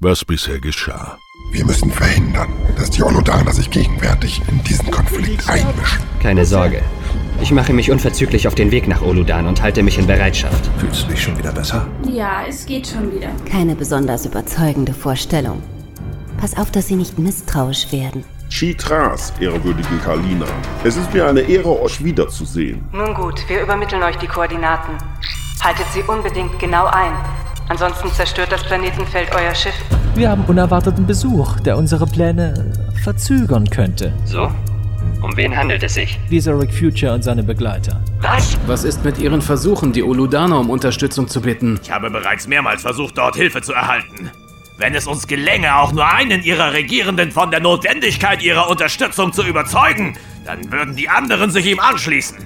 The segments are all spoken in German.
was bisher geschah. Wir müssen verhindern, dass die Olodaner sich gegenwärtig in diesen Konflikt einmischen. Keine Sorge. Ich mache mich unverzüglich auf den Weg nach Oludan und halte mich in Bereitschaft. Fühlst du dich schon wieder besser? Ja, es geht schon wieder. Keine besonders überzeugende Vorstellung. Pass auf, dass Sie nicht misstrauisch werden. Chitras, ehrwürdigen Kalina. Es ist mir eine Ehre, euch wiederzusehen. Nun gut, wir übermitteln euch die Koordinaten. Haltet sie unbedingt genau ein. Ansonsten zerstört das Planetenfeld euer Schiff. Wir haben unerwarteten Besuch, der unsere Pläne verzögern könnte. So? Um wen handelt es sich? Dieser Rick Future und seine Begleiter. Was? Was ist mit Ihren Versuchen, die Uludaner um Unterstützung zu bitten? Ich habe bereits mehrmals versucht, dort Hilfe zu erhalten. Wenn es uns gelänge, auch nur einen ihrer Regierenden von der Notwendigkeit ihrer Unterstützung zu überzeugen, dann würden die anderen sich ihm anschließen.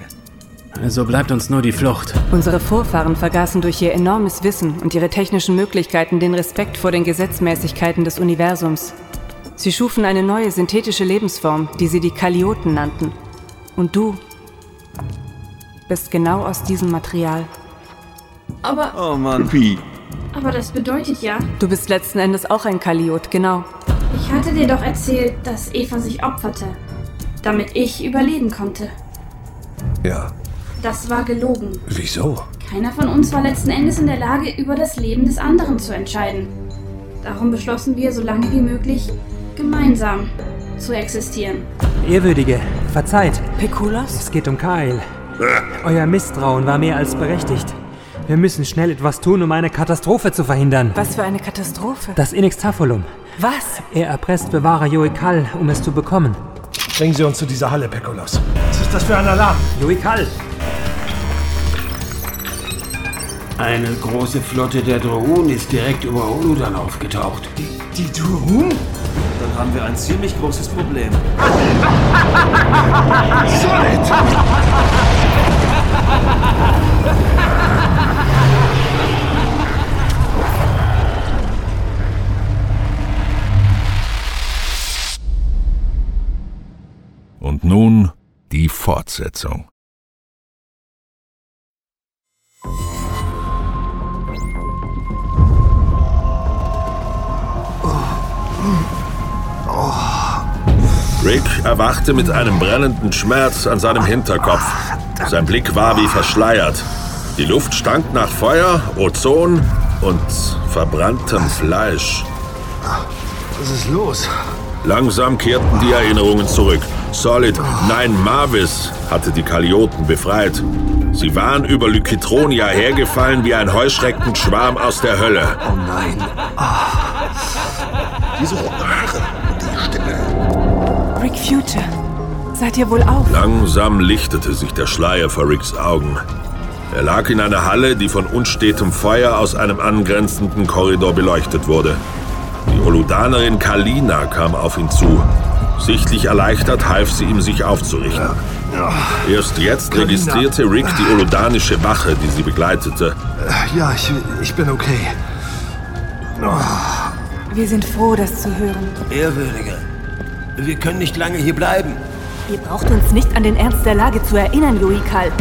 Also bleibt uns nur die Flucht. Unsere Vorfahren vergaßen durch ihr enormes Wissen und ihre technischen Möglichkeiten den Respekt vor den Gesetzmäßigkeiten des Universums. Sie schufen eine neue synthetische Lebensform, die sie die Kalioten nannten. Und du bist genau aus diesem Material. Aber, Oh Mann. Wie? aber das bedeutet ja, Du bist letzten Endes auch ein Kaliot, genau. ich hatte dir doch erzählt, dass Eva sich opferte, damit ich überleben konnte. Ja. Das war gelogen. Wieso? Keiner von uns war letzten Endes in der Lage, über das Leben des anderen zu entscheiden. Darum beschlossen wir, so lange wie möglich gemeinsam zu existieren. Ehrwürdige, verzeiht. Pekulos? Es geht um Kyle. Euer Misstrauen war mehr als berechtigt. Wir müssen schnell etwas tun, um eine Katastrophe zu verhindern. Was für eine Katastrophe. Das Inextafolum. Was? Er erpresst Bewahrer Joikal, um es zu bekommen. Bringen Sie uns zu dieser Halle, Pekulos. Was ist das für ein Alarm? Joikal! Eine große Flotte der Drohnen ist direkt über Oludan aufgetaucht. Die, die Durun? Dann haben wir ein ziemlich großes Problem. Solid! Und nun die Fortsetzung. Rick erwachte mit einem brennenden Schmerz an seinem Hinterkopf. Sein Blick war wie verschleiert. Die Luft stank nach Feuer, Ozon und verbranntem Fleisch. Was ist los? Langsam kehrten die Erinnerungen zurück. Solid, nein, Marvis hatte die Kalioten befreit. Sie waren über Lykitronia hergefallen wie ein Heuschreckenschwarm aus der Hölle. Oh nein. Diese roten Haare und die Stimme. Rick Future. Seid ihr wohl auf? Langsam lichtete sich der Schleier vor Ricks Augen. Er lag in einer Halle, die von unstetem Feuer aus einem angrenzenden Korridor beleuchtet wurde. Die Oludanerin Kalina kam auf ihn zu. Sichtlich erleichtert half sie ihm, sich aufzurichten. Erst jetzt registrierte Rick die oludanische Wache, die sie begleitete. Ja, ich, ich bin okay. Wir sind froh, das zu hören. Ehrwürdige, wir können nicht lange hier bleiben. Ihr braucht uns nicht an den Ernst der Lage zu erinnern, Joikal.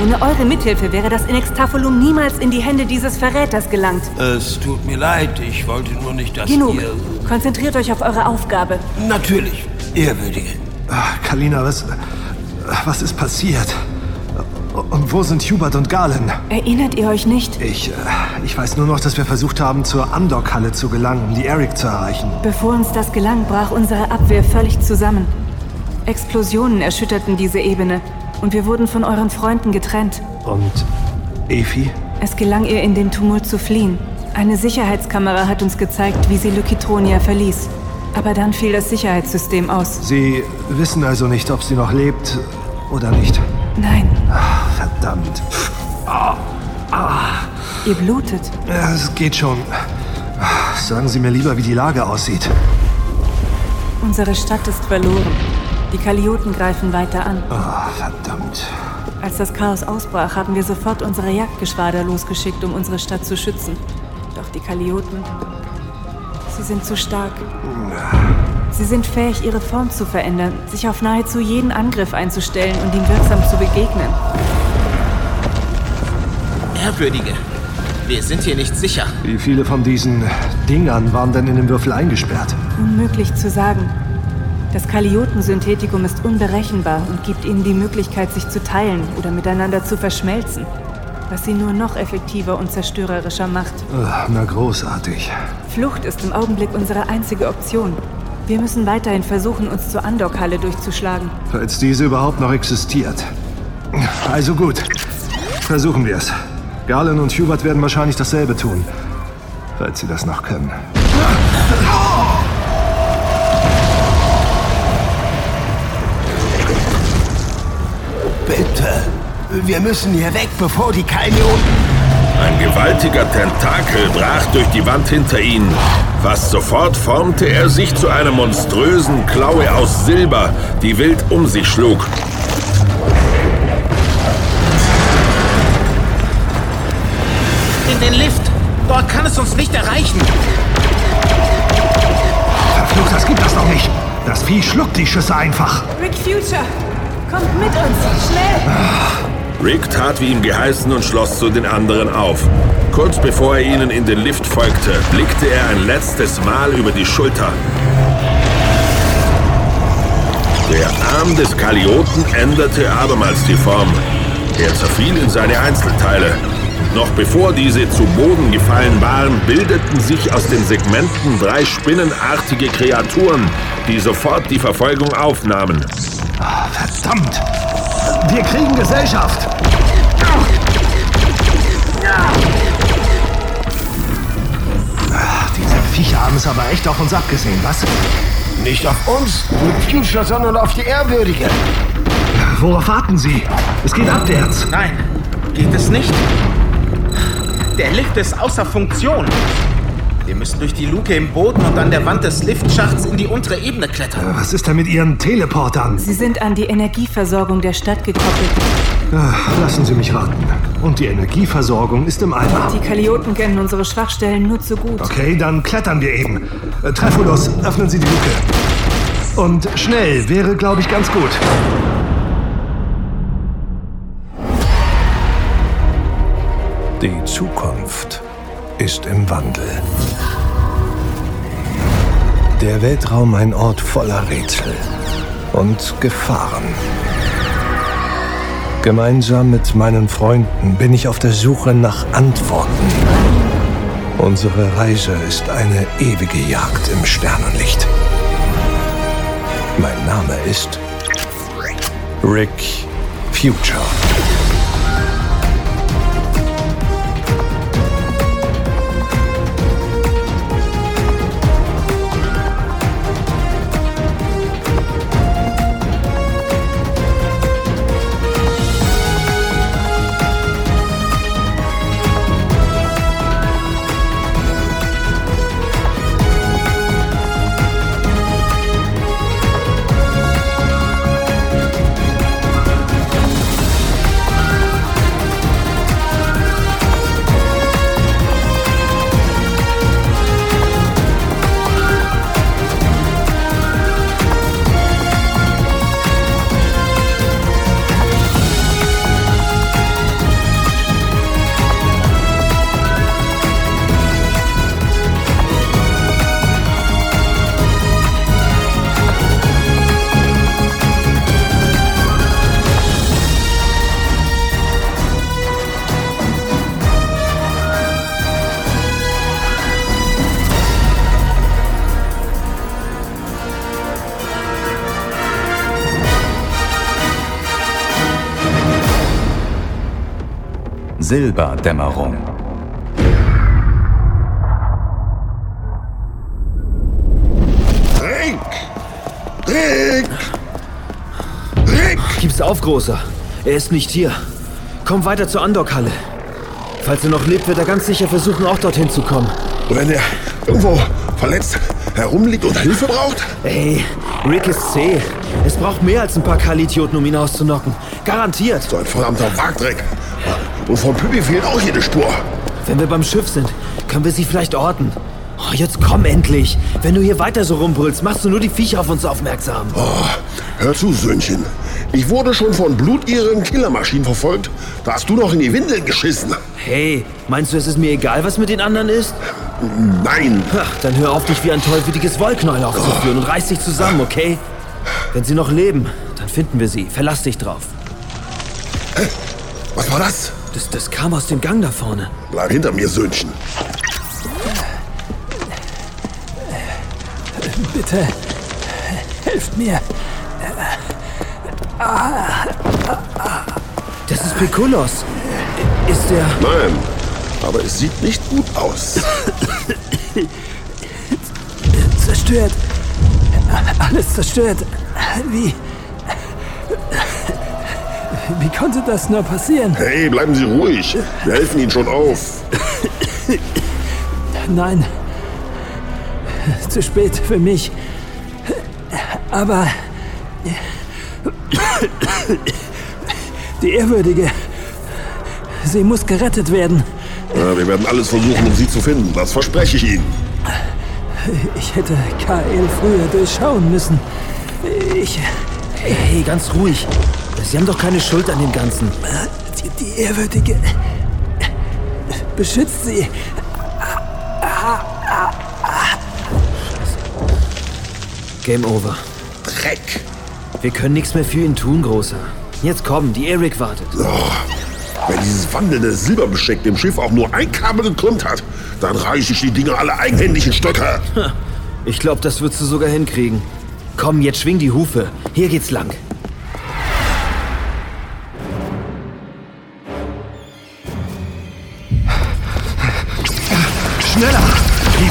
Ohne eure Mithilfe wäre das Inextafolum niemals in die Hände dieses Verräters gelangt. Es tut mir leid, ich wollte nur nicht, dass Genug. ihr... Konzentriert euch auf eure Aufgabe. Natürlich, Ehrwürdige. Ah, Kalina, was, was ist passiert? Und wo sind Hubert und Galen? Erinnert ihr euch nicht? Ich, äh, ich weiß nur noch, dass wir versucht haben, zur Andok-Halle zu gelangen, um die Eric zu erreichen. Bevor uns das gelang, brach unsere Abwehr völlig zusammen. Explosionen erschütterten diese Ebene und wir wurden von euren Freunden getrennt. Und Efi? Es gelang ihr, in dem Tumult zu fliehen. Eine Sicherheitskamera hat uns gezeigt, wie sie Lykitronia verließ. Aber dann fiel das Sicherheitssystem aus. Sie wissen also nicht, ob sie noch lebt oder nicht. Nein, Ah, verdammt. ihr blutet. Ja, es geht schon. Ah, Sagen Sie mir lieber, wie die Lage aussieht. Unsere Stadt ist verloren. Die Kalioten greifen weiter an. Ah, verdammt. Als das Chaos ausbrach, haben wir sofort unsere Jagdgeschwader losgeschickt, um unsere Stadt zu schützen. Doch die Kalioten, sie sind zu stark. Sie sind fähig, ihre Form zu verändern, sich auf nahezu jeden Angriff einzustellen und ihm wirksam zu begegnen. Ehrwürdige, Wir sind hier nicht sicher. Wie viele von diesen Dingern waren denn in dem Würfel eingesperrt? Unmöglich zu sagen. Das Kaliotensynthetikum ist unberechenbar und gibt ihnen die Möglichkeit, sich zu teilen oder miteinander zu verschmelzen. Was sie nur noch effektiver und zerstörerischer macht. Ach, na großartig. Flucht ist im Augenblick unsere einzige Option. Wir müssen weiterhin versuchen, uns zur Andockhalle durchzuschlagen. Falls diese überhaupt noch existiert. Also gut. Versuchen wir es. Garland und Hubert werden wahrscheinlich dasselbe tun. Falls sie das noch können. Bitte. Wir müssen hier weg, bevor die Kalioten... Ein gewaltiger Tentakel brach durch die Wand hinter ihnen. Fast sofort formte er sich zu einer monströsen Klaue aus Silber, die wild um sich schlug. In den Lift. Dort kann es uns nicht erreichen. Verflucht, das gibt das doch nicht. Das Vieh schluckt die Schüsse einfach. Rick Future, kommt mit uns, schnell! Rick tat wie ihm geheißen und schloss zu den anderen auf. Kurz bevor er ihnen in den Lift folgte, blickte er ein letztes Mal über die Schulter. Der Arm des Kalioten änderte abermals die Form. Er zerfiel in seine Einzelteile. Noch bevor diese zu Boden gefallen waren, bildeten sich aus den Segmenten drei spinnenartige Kreaturen, die sofort die Verfolgung aufnahmen. Ah, verdammt! Wir kriegen Gesellschaft! Ach, diese Viecher haben es aber echt auf uns abgesehen, was? Nicht auf uns, mit Future, sondern auf die Ehrwürdige. Worauf warten Sie? Es geht abwärts. Nein, geht es nicht. Der Lift ist außer Funktion. Wir müssen durch die Luke im Boden und an der Wand des Liftschachts in die untere Ebene klettern. Was ist denn mit Ihren Teleportern? Sie sind an die Energieversorgung der Stadt gekoppelt. Ach, lassen Sie mich raten. Und die Energieversorgung ist im Eimer. Die Kalioten kennen unsere Schwachstellen nur zu gut. Okay, dann klettern wir eben. Äh, öffnen Sie die Luke. Und schnell wäre, glaube ich, ganz gut. Die Zukunft ist im Wandel. Der Weltraum ein Ort voller Rätsel und Gefahren. Gemeinsam mit meinen Freunden bin ich auf der Suche nach Antworten. Unsere Reise ist eine ewige Jagd im Sternenlicht. Mein Name ist Rick Future. Silberdämmerung. Rick! Rick! Rick! Gib's auf, Großer. Er ist nicht hier. Komm weiter zur Andockhalle. Falls er noch lebt, wird er ganz sicher versuchen, auch dorthin zu kommen. Wenn er irgendwo verletzt herumliegt und Hilfe braucht? Ey, Rick ist zäh. Es braucht mehr als ein paar Kalitioten, um ihn auszunocken. Garantiert. So ein verdammter Wagdreck. Und von Püppi fehlt auch jede Spur. Wenn wir beim Schiff sind, können wir sie vielleicht orten. Oh, jetzt komm endlich. Wenn du hier weiter so rumbrüllst, machst du nur die Viecher auf uns aufmerksam. Oh, hör zu, Söhnchen. Ich wurde schon von blutirren Killermaschinen verfolgt. Da hast du noch in die Windeln geschissen. Hey, meinst du, es ist mir egal, was mit den anderen ist? Nein. Ach, dann hör auf, dich wie ein tollwütiges Wollknäuel aufzuführen und reiß dich zusammen, okay? Wenn sie noch leben, dann finden wir sie. Verlass dich drauf. Hä? Was war das? Das, das kam aus dem Gang da vorne. Bleib hinter mir, Söhnchen. Bitte, helft mir. Das ist Pekulos. Ist der... Nein, aber es sieht nicht gut aus. Zerstört. Alles zerstört. Wie... Wie konnte das nur passieren? Hey, bleiben Sie ruhig. Wir helfen Ihnen schon auf. Nein. Zu spät für mich. Aber... Die Ehrwürdige. Sie muss gerettet werden. Ja, wir werden alles versuchen, um sie zu finden. Das verspreche ich Ihnen. Ich hätte Kael früher durchschauen müssen. Ich. Hey, ganz ruhig. Sie haben doch keine Schuld an dem Ganzen. Die, die Ehrwürdige. Beschützt sie. Game over. Dreck. Wir können nichts mehr für ihn tun, Großer. Jetzt komm, die Eric wartet. Oh, wenn dieses wandelnde Silberbesteck dem Schiff auch nur ein Kabel gekrümmt hat, dann reiche ich die Dinger alle eigenhändig in Stöcker. Ich glaube, das würdest du sogar hinkriegen. Komm, jetzt schwing die Hufe. Hier geht's lang.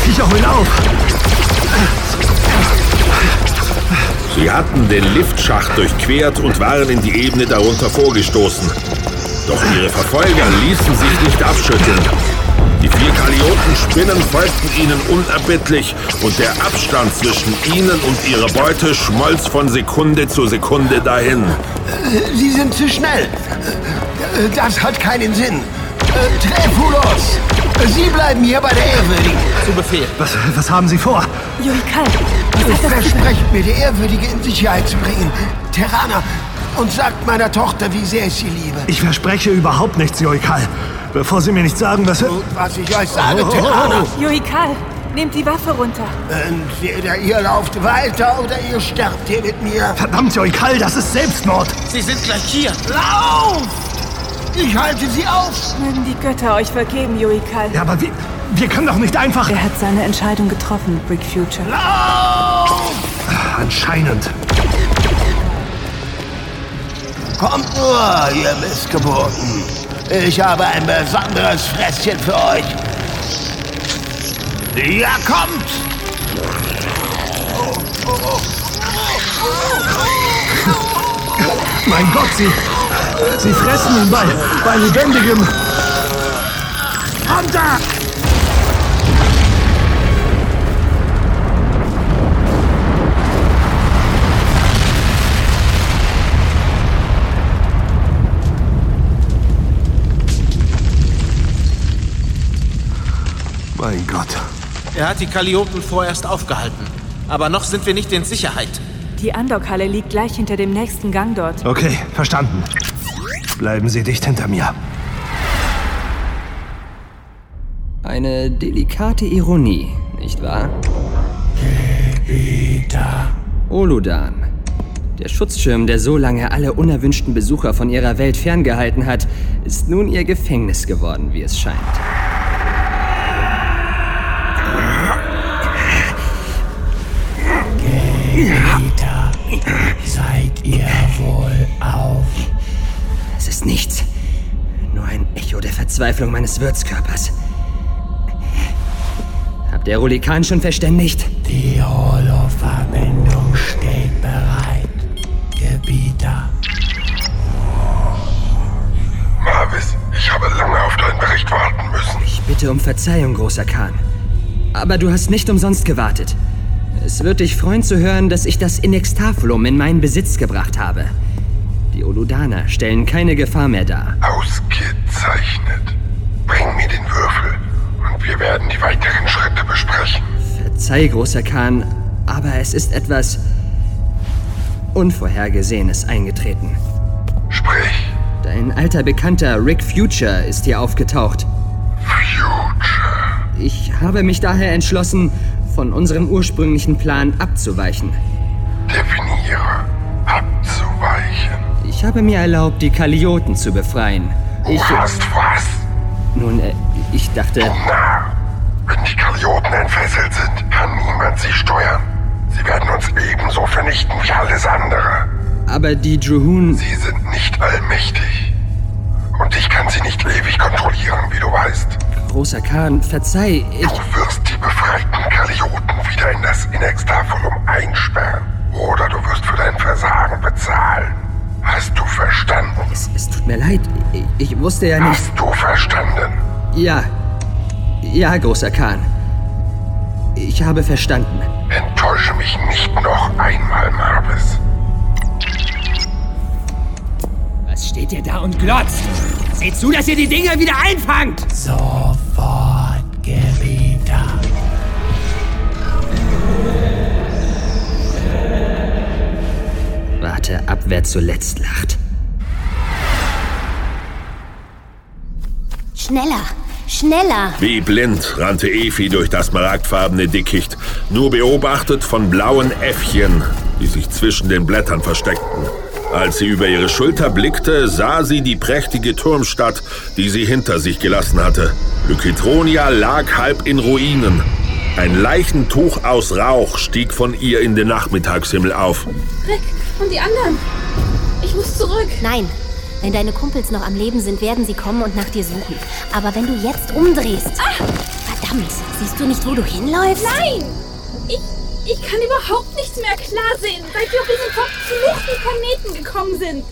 Viecher holen auf! Sie hatten den Liftschacht durchquert und waren in die Ebene darunter vorgestoßen. Doch ihre Verfolger ließen sich nicht abschütteln. Die vier Kaliotenspinnen folgten ihnen unerbittlich und der Abstand zwischen ihnen und ihrer Beute schmolz von Sekunde zu Sekunde dahin. Sie sind zu schnell. Das hat keinen Sinn. Trefulos! Sie bleiben hier bei der Ehrwürdigen. Zu Befehl. Was, was haben Sie vor? Das Versprecht mir, die Ehrwürdige in Sicherheit zu bringen. Terraner, und sagt meiner Tochter, wie sehr ich sie liebe. Ich verspreche überhaupt nichts, Joikal. Bevor Sie mir nicht sagen, was... Und was ich euch sage, Oh. Terraner. Joikal, nehmt die Waffe runter. Entweder ihr lauft weiter oder ihr sterbt hier mit mir. Verdammt, Joikal, das ist Selbstmord. Sie sind gleich hier. Lauf! Ich halte sie auf! Mögen die Götter euch vergeben, Joikal. Ja, aber wir, wir können doch nicht einfach... Er hat seine Entscheidung getroffen, Brick Future. Lauf! Anscheinend. Kommt nur, ihr Missgeburten. Ich habe ein besonderes Fresschen für euch. Ja, kommt! Mein Gott, Sie... Sie fressen ihn bei, bei lebendigem... Runter! Mein Gott. Er hat die Kalioten vorerst aufgehalten. Aber noch sind wir nicht in Sicherheit. Die Andockhalle liegt gleich hinter dem nächsten Gang dort. Okay, verstanden. Bleiben Sie dicht hinter mir. Eine delikate Ironie, nicht wahr? Oludan. Der Schutzschirm, der so lange alle unerwünschten Besucher von ihrer Welt ferngehalten hat, ist nun ihr Gefängnis geworden, wie es scheint. Gebieter, wohl auf? Es ist nichts. Nur ein Echo der Verzweiflung meines Wirtskörpers. Habt ihr Rulikan schon verständigt? Die Holo-Verbindung steht bereit. Gebieter. Marvis, ich habe lange auf deinen Bericht warten müssen. Ich bitte um Verzeihung, großer Khan. Aber du hast nicht umsonst gewartet. Es wird dich freuen zu hören, dass ich das Inextafulum in meinen Besitz gebracht habe. Die Oludaner stellen keine Gefahr mehr dar. Ausgezeichnet. Bring mir den Würfel und Wir werden die weiteren Schritte besprechen. Verzeih, großer Khan, aber es ist etwas Unvorhergesehenes eingetreten. Sprich. Dein alter Bekannter Rick Future ist hier aufgetaucht. Future. Ich habe mich daher entschlossen, von unserem ursprünglichen Plan abzuweichen. Definiere. Abzuweichen. Ich habe mir erlaubt, die Kalioten zu befreien. Ich. Du hast was? Nun, äh, ich dachte. Na, wenn die Kalioten entfesselt sind, kann niemand sie steuern. Sie werden uns ebenso vernichten wie alles andere. Aber die Druhun. Sie sind nicht allmächtig. Und ich kann sie nicht ewig kontrollieren, wie du weißt. Großer Khan, verzeih, ich. Du wirst die befreiten Kalioten wieder in das Inextafolum einsperren. Oder du wirst für dein Versagen bezahlen. Hast du verstanden? Es, es tut mir leid. Ich, ich wusste ja nicht. Hast du verstanden? Ja. Ja, großer Khan. Ich habe verstanden. Enttäusche mich nicht noch einmal, Marvis. Was steht ihr da und glotzt? Seht zu, dass ihr die Dinger wieder einfangt! Sofort, Gebieter. Warte ab, wer zuletzt lacht. Schneller, schneller. Wie blind rannte Efi durch das maragdfarbene Dickicht, nur beobachtet von blauen Äffchen, die sich zwischen den Blättern versteckten. Als sie über ihre Schulter blickte, sah sie die prächtige Turmstadt, die sie hinter sich gelassen hatte. Lykitronia lag halb in Ruinen. Ein Leichentuch aus Rauch stieg von ihr in den Nachmittagshimmel auf. Rick und die anderen. Ich muss zurück. Nein. Wenn deine Kumpels noch am Leben sind, werden sie kommen und nach dir suchen. Aber wenn du jetzt umdrehst. Ah! Verdammt, siehst du nicht, wo du hinläufst? Nein! Ich, ich kann überhaupt nichts mehr klar sehen, seit wir auf diesen verfluchten Planeten gekommen sind.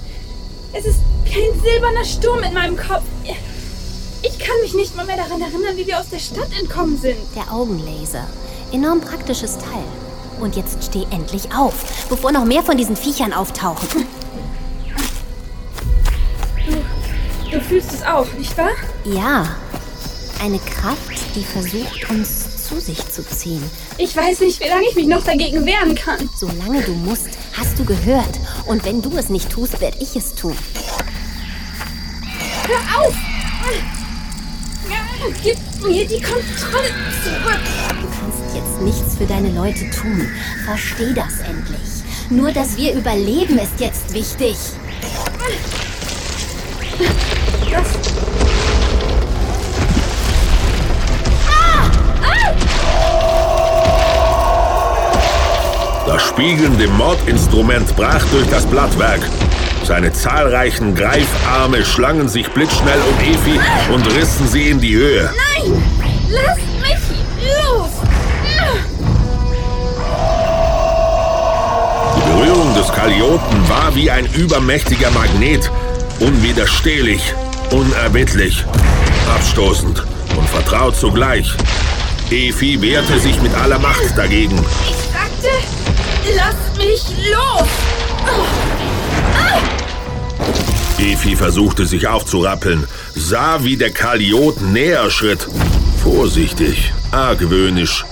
Es ist kein silberner Sturm in meinem Kopf. Ich kann mich nicht mal mehr daran erinnern, wie wir aus der Stadt entkommen sind. Der Augenlaser. Enorm praktisches Teil. Und jetzt steh endlich auf, bevor noch mehr von diesen Viechern auftauchen. Du, du fühlst es auch, nicht wahr? Ja. Eine Kraft, die versucht, uns zu sich zu ziehen. Ich weiß nicht, wie lange ich mich noch dagegen wehren kann. Solange du musst, hast du gehört. Und wenn du es nicht tust, werde ich es tun. Hör auf! Gib mir die Kontrolle zurück! Du kannst jetzt nichts für deine Leute tun. Versteh das endlich. Nur, dass wir überleben, ist jetzt wichtig. Das. Das spiegelnde Mordinstrument brach durch das Blattwerk. Seine zahlreichen Greifarme schlangen sich blitzschnell um Efi und rissen sie in die Höhe. Nein! Lass mich los! Die Berührung des Kalioten war wie ein übermächtiger Magnet, unwiderstehlich, unerbittlich, abstoßend und vertraut zugleich. Efi wehrte sich mit aller Macht dagegen. Ich sagte, lass mich los! Efi versuchte sich aufzurappeln, sah, wie der Kaliot näher schritt. Vorsichtig, argwöhnisch.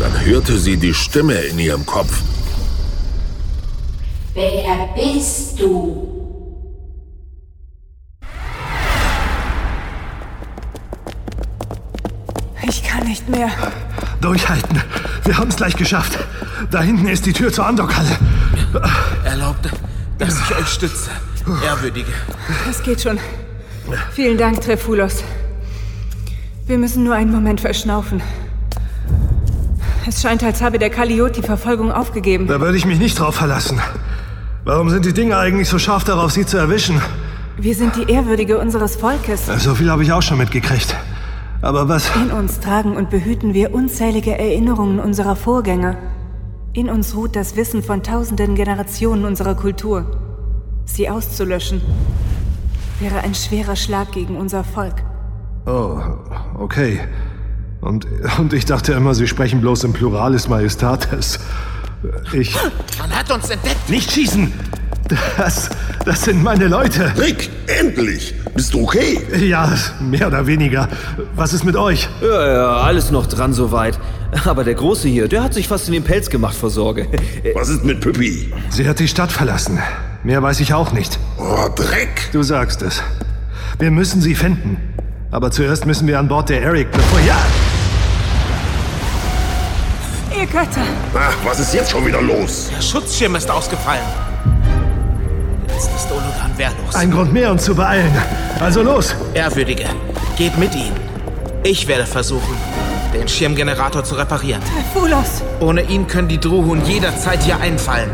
Dann hörte sie die Stimme in ihrem Kopf. Wer bist du? Ich kann nicht mehr. Durchhalten. Wir haben es gleich geschafft. Da hinten ist die Tür zur Andockhalle. Erlaubt, dass ich euch stütze. Ehrwürdige. Das geht schon. Vielen Dank, Trefulos. Wir müssen nur einen Moment verschnaufen. Es scheint, als habe der Kaliot die Verfolgung aufgegeben. Da würde ich mich nicht drauf verlassen. Warum sind die Dinge eigentlich so scharf darauf, sie zu erwischen? Wir sind die Ehrwürdige unseres Volkes. So viel habe ich auch schon mitgekriegt. Aber was? In uns tragen und behüten wir unzählige Erinnerungen unserer Vorgänger. In uns ruht das Wissen von tausenden Generationen unserer Kultur. Sie auszulöschen, wäre ein schwerer Schlag gegen unser Volk. Oh, okay. Und, und ich dachte immer, Sie sprechen bloß im Pluralis Majestatis. Ich. Man hat uns entdeckt. Nicht schießen! Das, das sind meine Leute. Rick, endlich! Bist du okay? Ja, mehr oder weniger. Was ist mit euch? Ja, ja, alles noch dran soweit. Aber der Große hier, der hat sich fast in den Pelz gemacht vor Sorge. Was ist mit Püppi? Sie hat die Stadt verlassen. Mehr weiß ich auch nicht. Oh, Dreck! Du sagst es. Wir müssen sie finden. Aber zuerst müssen wir an Bord der Eric, bevor... Ja! Ihr Götter! Ach, was ist jetzt schon wieder los? Der Schutzschirm ist ausgefallen. Ist Olodan wehrlos. Ein Grund mehr, uns zu beeilen. Also los! Ehrwürdige, geht mit ihm. Ich werde versuchen, den Schirmgenerator zu reparieren. Fulos! Ohne ihn können die Druhun jederzeit hier einfallen.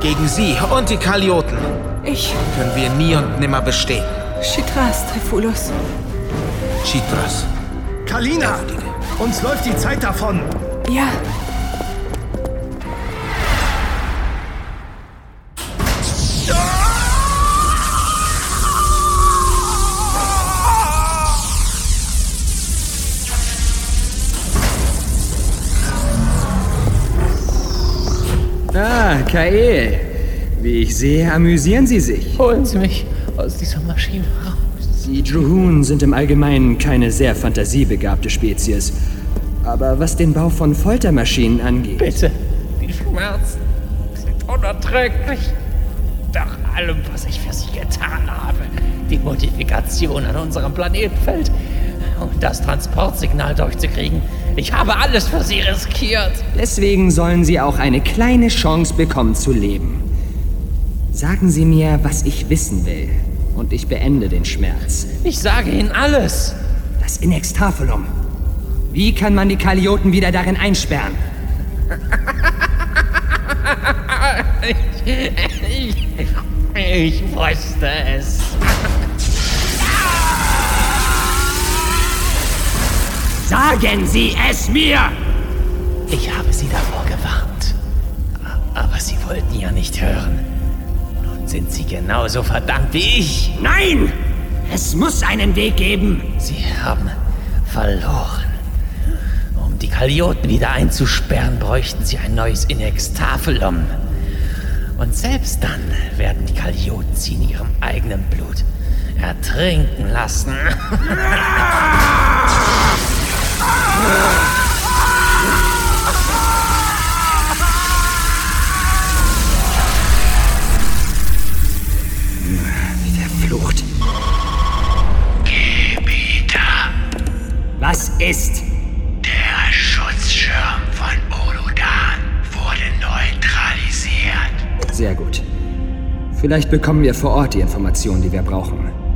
Gegen sie und die Kalioten Ich. können wir nie und nimmer bestehen. Chitras, Trifulos. Chitras. Kalina! Uns läuft die Zeit davon! Ja. Ah, Kael. Wie ich sehe, amüsieren Sie sich. Holen Sie mich aus dieser Maschine raus. Die Druhun sind im Allgemeinen keine sehr fantasiebegabte Spezies. Aber was den Bau von Foltermaschinen angeht. Bitte, die Schmerzen sind unerträglich. Nach allem, was ich für Sie getan habe, die Modifikation an unserem Planetenfeld und das Transportsignal durchzukriegen, ich habe alles für Sie riskiert. Deswegen sollen Sie auch eine kleine Chance bekommen zu leben. Sagen Sie mir, was ich wissen will. Und ich beende den Schmerz. Ich sage Ihnen alles. Das Inextafelum. Wie kann man die Kalioten wieder darin einsperren? ich, ich wusste es. Sagen Sie es mir! Ich habe Sie davor gewarnt. Aber Sie wollten ja nicht hören. Nun sind Sie genauso verdammt wie ich. Nein! Es muss einen Weg geben. Sie haben verloren. Um die Kalioten wieder einzusperren, bräuchten Sie ein neues Inextafelum. Und selbst dann werden die Kalioten Sie in ihrem eigenen Blut ertrinken lassen. Verflucht. Gebieter, Was ist? der Schutzschirm von Oludan wurde neutralisiert. Sehr gut. Vielleicht bekommen wir vor Ort die Informationen, die wir brauchen.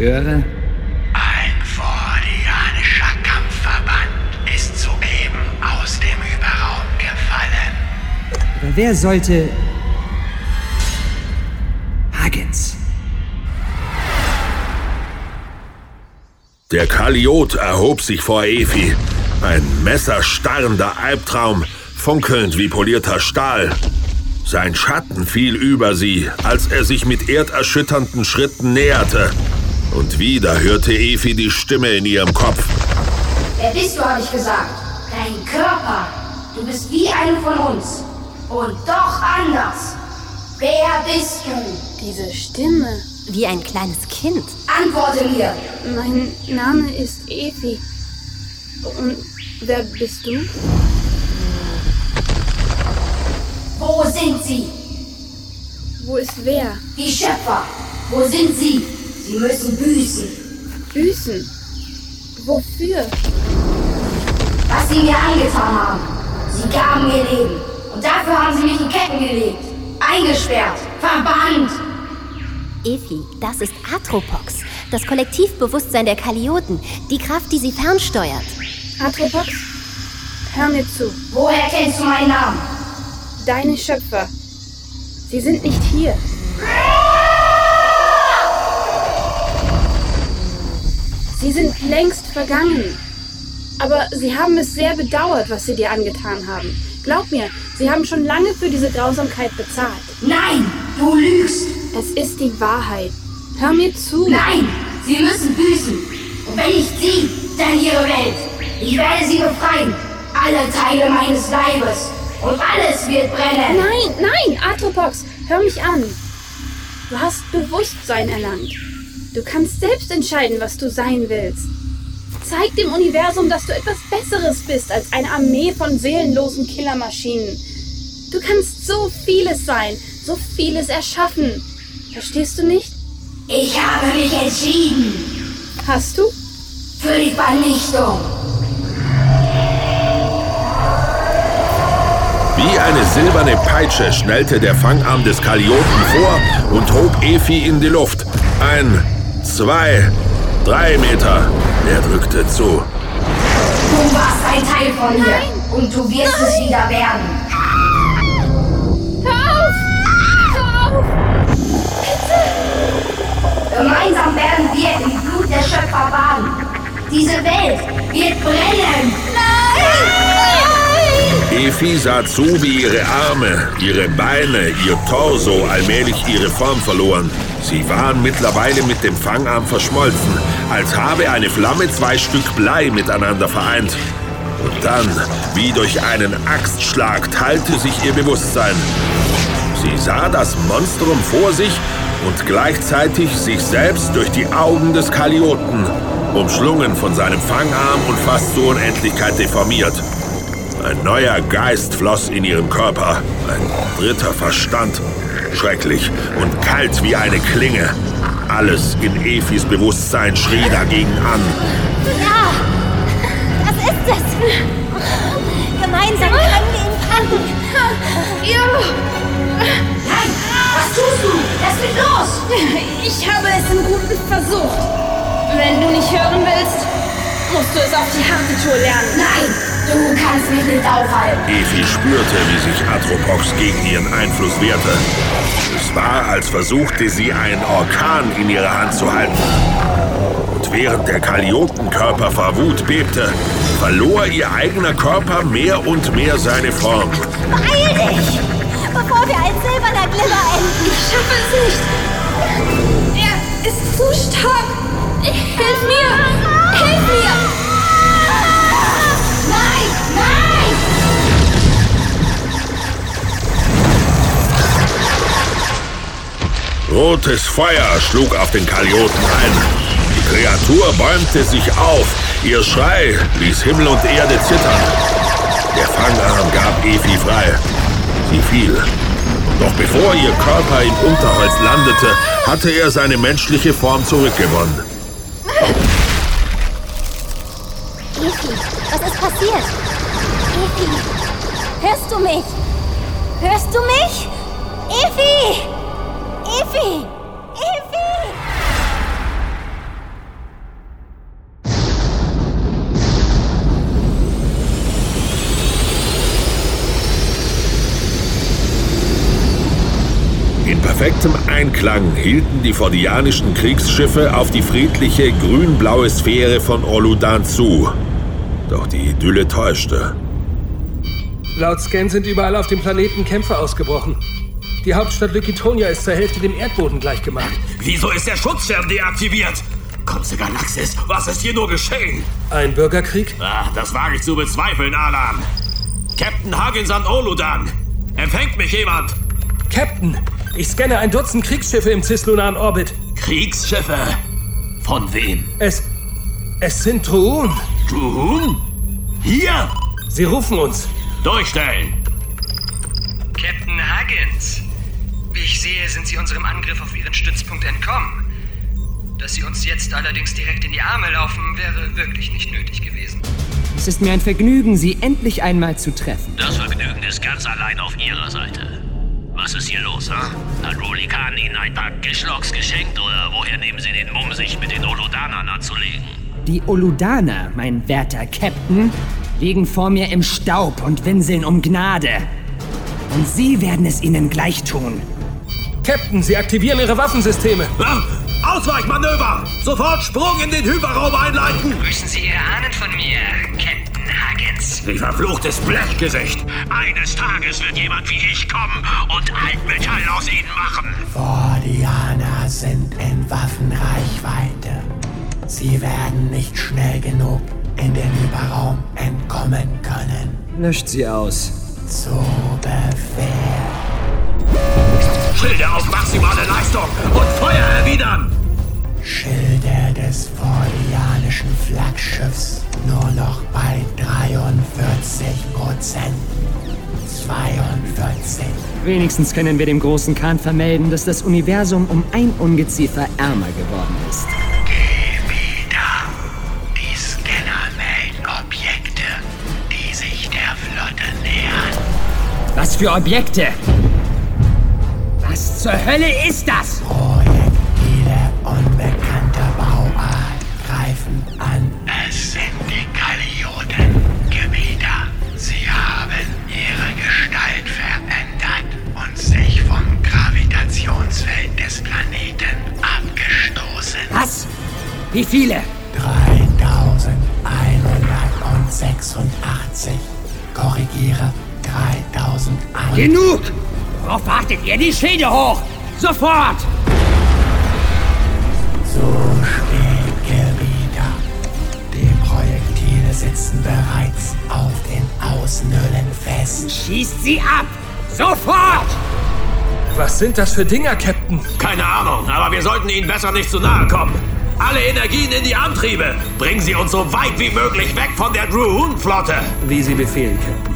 Höre. ein vordianischer Kampfverband ist soeben aus dem Überraum gefallen. Aber wer sollte. Hagens. Der Kaliot erhob sich vor Efi. Ein messerstarrender Albtraum, funkelnd wie polierter Stahl. Sein Schatten fiel über sie, als er sich mit erderschütternden Schritten näherte. Und wieder hörte Efi die Stimme in ihrem Kopf. Wer bist du, habe ich gesagt? Dein Körper. Du bist wie eine von uns. Und doch anders. Wer bist du? Diese Stimme. Wie ein kleines Kind. Antworte mir. Mein Name ist Evi. Und wer bist du? Wo sind sie? Wo ist wer? Die Schöpfer. Wo sind sie? Sie müssen büßen. Büßen? Wofür? Was sie mir angetan haben. Sie gaben mir Leben. Und dafür haben sie mich in Ketten gelegt. Eingesperrt. Verbannt. Efi, das ist Atropox, das Kollektivbewusstsein der Kalioten, die Kraft, die sie fernsteuert. Atropox? Hör mir zu. Woher kennst du meinen Namen? Deine Schöpfer. Sie sind nicht hier. Sie sind längst vergangen. Aber sie haben es sehr bedauert, was sie dir angetan haben. Glaub mir, sie haben schon lange für diese Grausamkeit bezahlt. Nein, du lügst. Es ist die Wahrheit. Hör mir zu. Nein, sie müssen büßen. Und wenn nicht sie, dann ihre Welt. Ich werde sie befreien. alle Teile meines Leibes und alles wird brennen. Nein, nein, Atropox, hör mich an. Du hast Bewusstsein erlangt. Du kannst selbst entscheiden, was du sein willst. Zeig dem Universum, dass du etwas Besseres bist als eine Armee von seelenlosen Killermaschinen. Du kannst so vieles sein, so vieles erschaffen. Verstehst du nicht? Ich habe mich entschieden. Hast du? Für die Vernichtung. Wie eine silberne Peitsche schnellte der Fangarm des Kalioten vor und hob Efi in die Luft. Ein, zwei, drei Meter. Er drückte zu. Du warst ein Teil von mir und du wirst es wieder werden. Hör auf! Hör auf! Gemeinsam werden wir im Blut der Schöpfer baden. Diese Welt wird Efi sah zu, wie ihre Arme, ihre Beine, ihr Torso allmählich ihre Form verloren. Sie waren mittlerweile mit dem Fangarm verschmolzen, als habe eine Flamme zwei Stück Blei miteinander vereint. Und dann, wie durch einen Axtschlag, teilte sich ihr Bewusstsein. Sie sah das Monstrum vor sich und gleichzeitig sich selbst durch die Augen des Kalioten, umschlungen von seinem Fangarm und fast zur Unendlichkeit deformiert. Ein neuer Geist floss in ihren Körper, ein dritter Verstand, schrecklich und kalt wie eine Klinge. Alles in Efis Bewusstsein schrie dagegen an. Ja, das ist es. Gemeinsam können wir ihn packen. Ja. Nein, was tust du? Lass mich los! Ich habe es im Guten versucht. Wenn du nicht hören willst, musst du es auf die harte Tour lernen. Nein, du kannst mich nicht aufhalten. Efi spürte, wie sich Atropox gegen ihren Einfluss wehrte. Es war, als versuchte sie einen Orkan in ihrer Hand zu halten. Und während der Kaliotenkörper vor Wut bebte, verlor ihr eigener Körper mehr und mehr seine Form. Beeil dich, bevor wir als silberner Glimmer enden. Ich schaffe es nicht. Er ist zu stark. Hilf mir! Hilf mir! Rotes Feuer schlug auf den Kalioten ein. Die Kreatur bäumte sich auf. Ihr Schrei ließ Himmel und Erde zittern. Der Fangarm gab Efi frei. Sie fiel. Doch bevor ihr Körper im Unterholz landete, hatte er seine menschliche Form zurückgewonnen. Efi, was ist passiert? Efi, hörst du mich? Hörst du mich? Efi! Efi! Efi! In perfektem Einklang hielten die fordianischen Kriegsschiffe auf die friedliche grün-blaue Sphäre von Oludan zu. Doch die Idylle täuschte. Laut Scan sind überall auf dem Planeten Kämpfe ausgebrochen. Die Hauptstadt Lykitonia ist zur Hälfte dem Erdboden gleichgemacht. Wieso ist der Schutzschirm deaktiviert? Komse Galaxis, was ist hier nur geschehen? Ein Bürgerkrieg? Ah, das wage ich zu bezweifeln, Alan. Captain Huggins an Oludan. Empfängt mich jemand? Captain, ich scanne ein Dutzend Kriegsschiffe im cislunaren Orbit. Kriegsschiffe? Von wem? Es. Es sind Truun. Truun? Hier? Sie rufen uns. Durchstellen. Captain Huggins. Sehe, sind Sie unserem Angriff auf Ihren Stützpunkt entkommen. Dass Sie uns jetzt allerdings direkt in die Arme laufen, wäre wirklich nicht nötig gewesen. Es ist mir ein Vergnügen, Sie endlich einmal zu treffen. Das Vergnügen ist ganz allein auf Ihrer Seite. Was ist hier los, ha? Hat Rolikan Ihnen ein paar Geschlocks geschenkt oder woher nehmen Sie den Mumm, sich mit den Olodanern anzulegen? Die Oludaner, mein werter Captain, liegen vor mir im Staub und winseln um Gnade. Und Sie werden es ihnen gleich tun. Captain, Sie aktivieren Ihre Waffensysteme. Ah, Ausweichmanöver! Sofort Sprung in den Hyperraum einleiten! Grüßen Sie Ihre Ahnen von mir, Captain Huggins. Wie verfluchtes Blechgesicht! Eines Tages wird jemand wie ich kommen und Altmetall aus ihnen machen. Fordianer sind in Waffenreichweite. Sie werden nicht schnell genug in den Hyperraum entkommen können. Löscht sie aus. Zu Befehl. Schilde auf maximale Leistung und Feuer erwidern! Schilde des folianischen Flaggschiffs nur noch bei 43 Prozent. 42. Wenigstens können wir dem großen Khan vermelden, dass das Universum um ein Ungeziefer ärmer geworden ist. Die Scanner melden Objekte, die sich der Flotte nähern. Was für Objekte? Was zur Hölle ist das? Projektile unbekannter Bauart greifen an. Es sind die Galioten-Gebieter. Sie haben ihre Gestalt verändert und sich vom Gravitationsfeld des Planeten abgestoßen. Was? Wie viele? 3186. Korrigiere. 3100. Genug! Worauf wartet ihr? Die Schilde hoch! Sofort! Zu spät, Gebieter. Die Projektile sitzen bereits auf den Außenhüllen fest. Schießt sie ab! Sofort! Was sind das für Dinger, Captain? Keine Ahnung, aber wir sollten ihnen besser nicht zu nahe kommen. Alle Energien in die Antriebe! Bringen Sie uns so weit wie möglich weg von der Druun-Flotte! Wie Sie befehlen, Captain.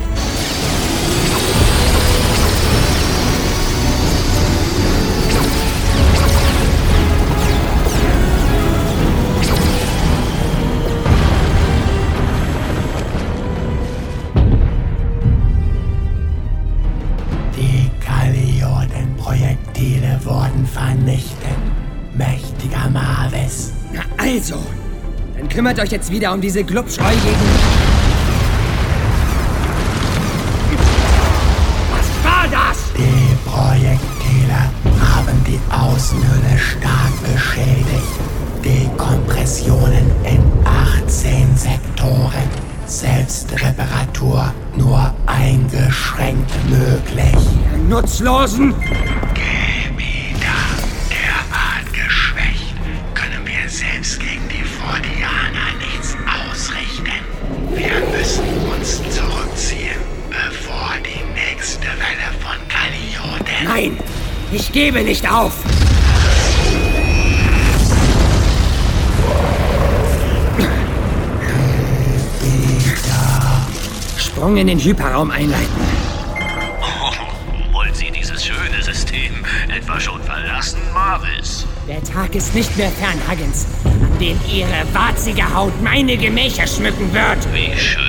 Wurden vernichtet. Mächtiger Marvis. Na also, dann kümmert euch jetzt wieder um diese glubschäugigen... Was war das? Die Projektile haben die Außenhülle stark beschädigt. Dekompressionen in 18 Sektoren. Selbstreparatur nur eingeschränkt möglich. Nutzlosen! Müssen zurückziehen, bevor die nächste Welle von Galioten... Nein! Ich gebe nicht auf! Sprung in den Hyperraum einleiten. Wollen Sie dieses schöne System etwa schon verlassen, Marvis? Der Tag ist nicht mehr fern, Huggins, an dem Ihre warzige Haut meine Gemächer schmücken wird. Wie schön,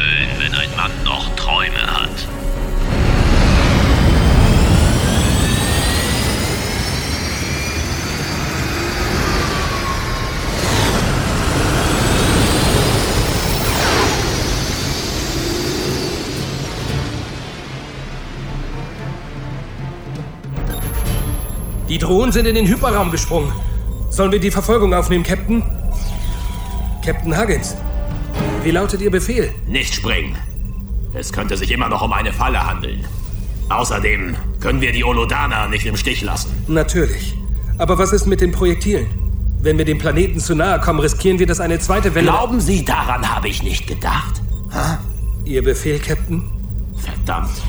Drohnen sind in den Hyperraum gesprungen. Sollen wir die Verfolgung aufnehmen, Captain? Captain Huggins, wie lautet Ihr Befehl? Nicht springen. Es könnte sich immer noch um eine Falle handeln. Außerdem können wir die Olodaner nicht im Stich lassen. Natürlich. Aber was ist mit den Projektilen? Wenn wir dem Planeten zu nahe kommen, riskieren wir, dass eine zweite Welle... Glauben Sie, daran habe ich nicht gedacht? Ihr Befehl, Captain? Verdammt.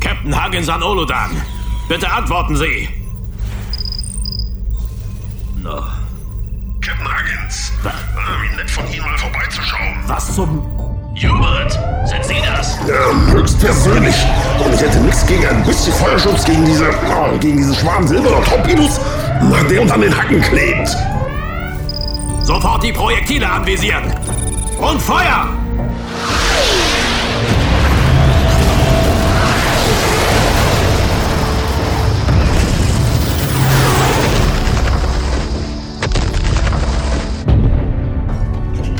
Captain Huggins an Olodan. Bitte antworten Sie. No. Captain Huggins. Äh, wie nett von Ihnen mal vorbeizuschauen. Was zum... Hubert, sind Sie das? Ja, höchstpersönlich. Und ich hätte nichts gegen ein bisschen Feuerschutz gegen diese, oh, gegen diesen Schwarm silberner Torpedos, der uns an den Hacken klebt. Sofort die Projektile anvisieren. Und Feuer!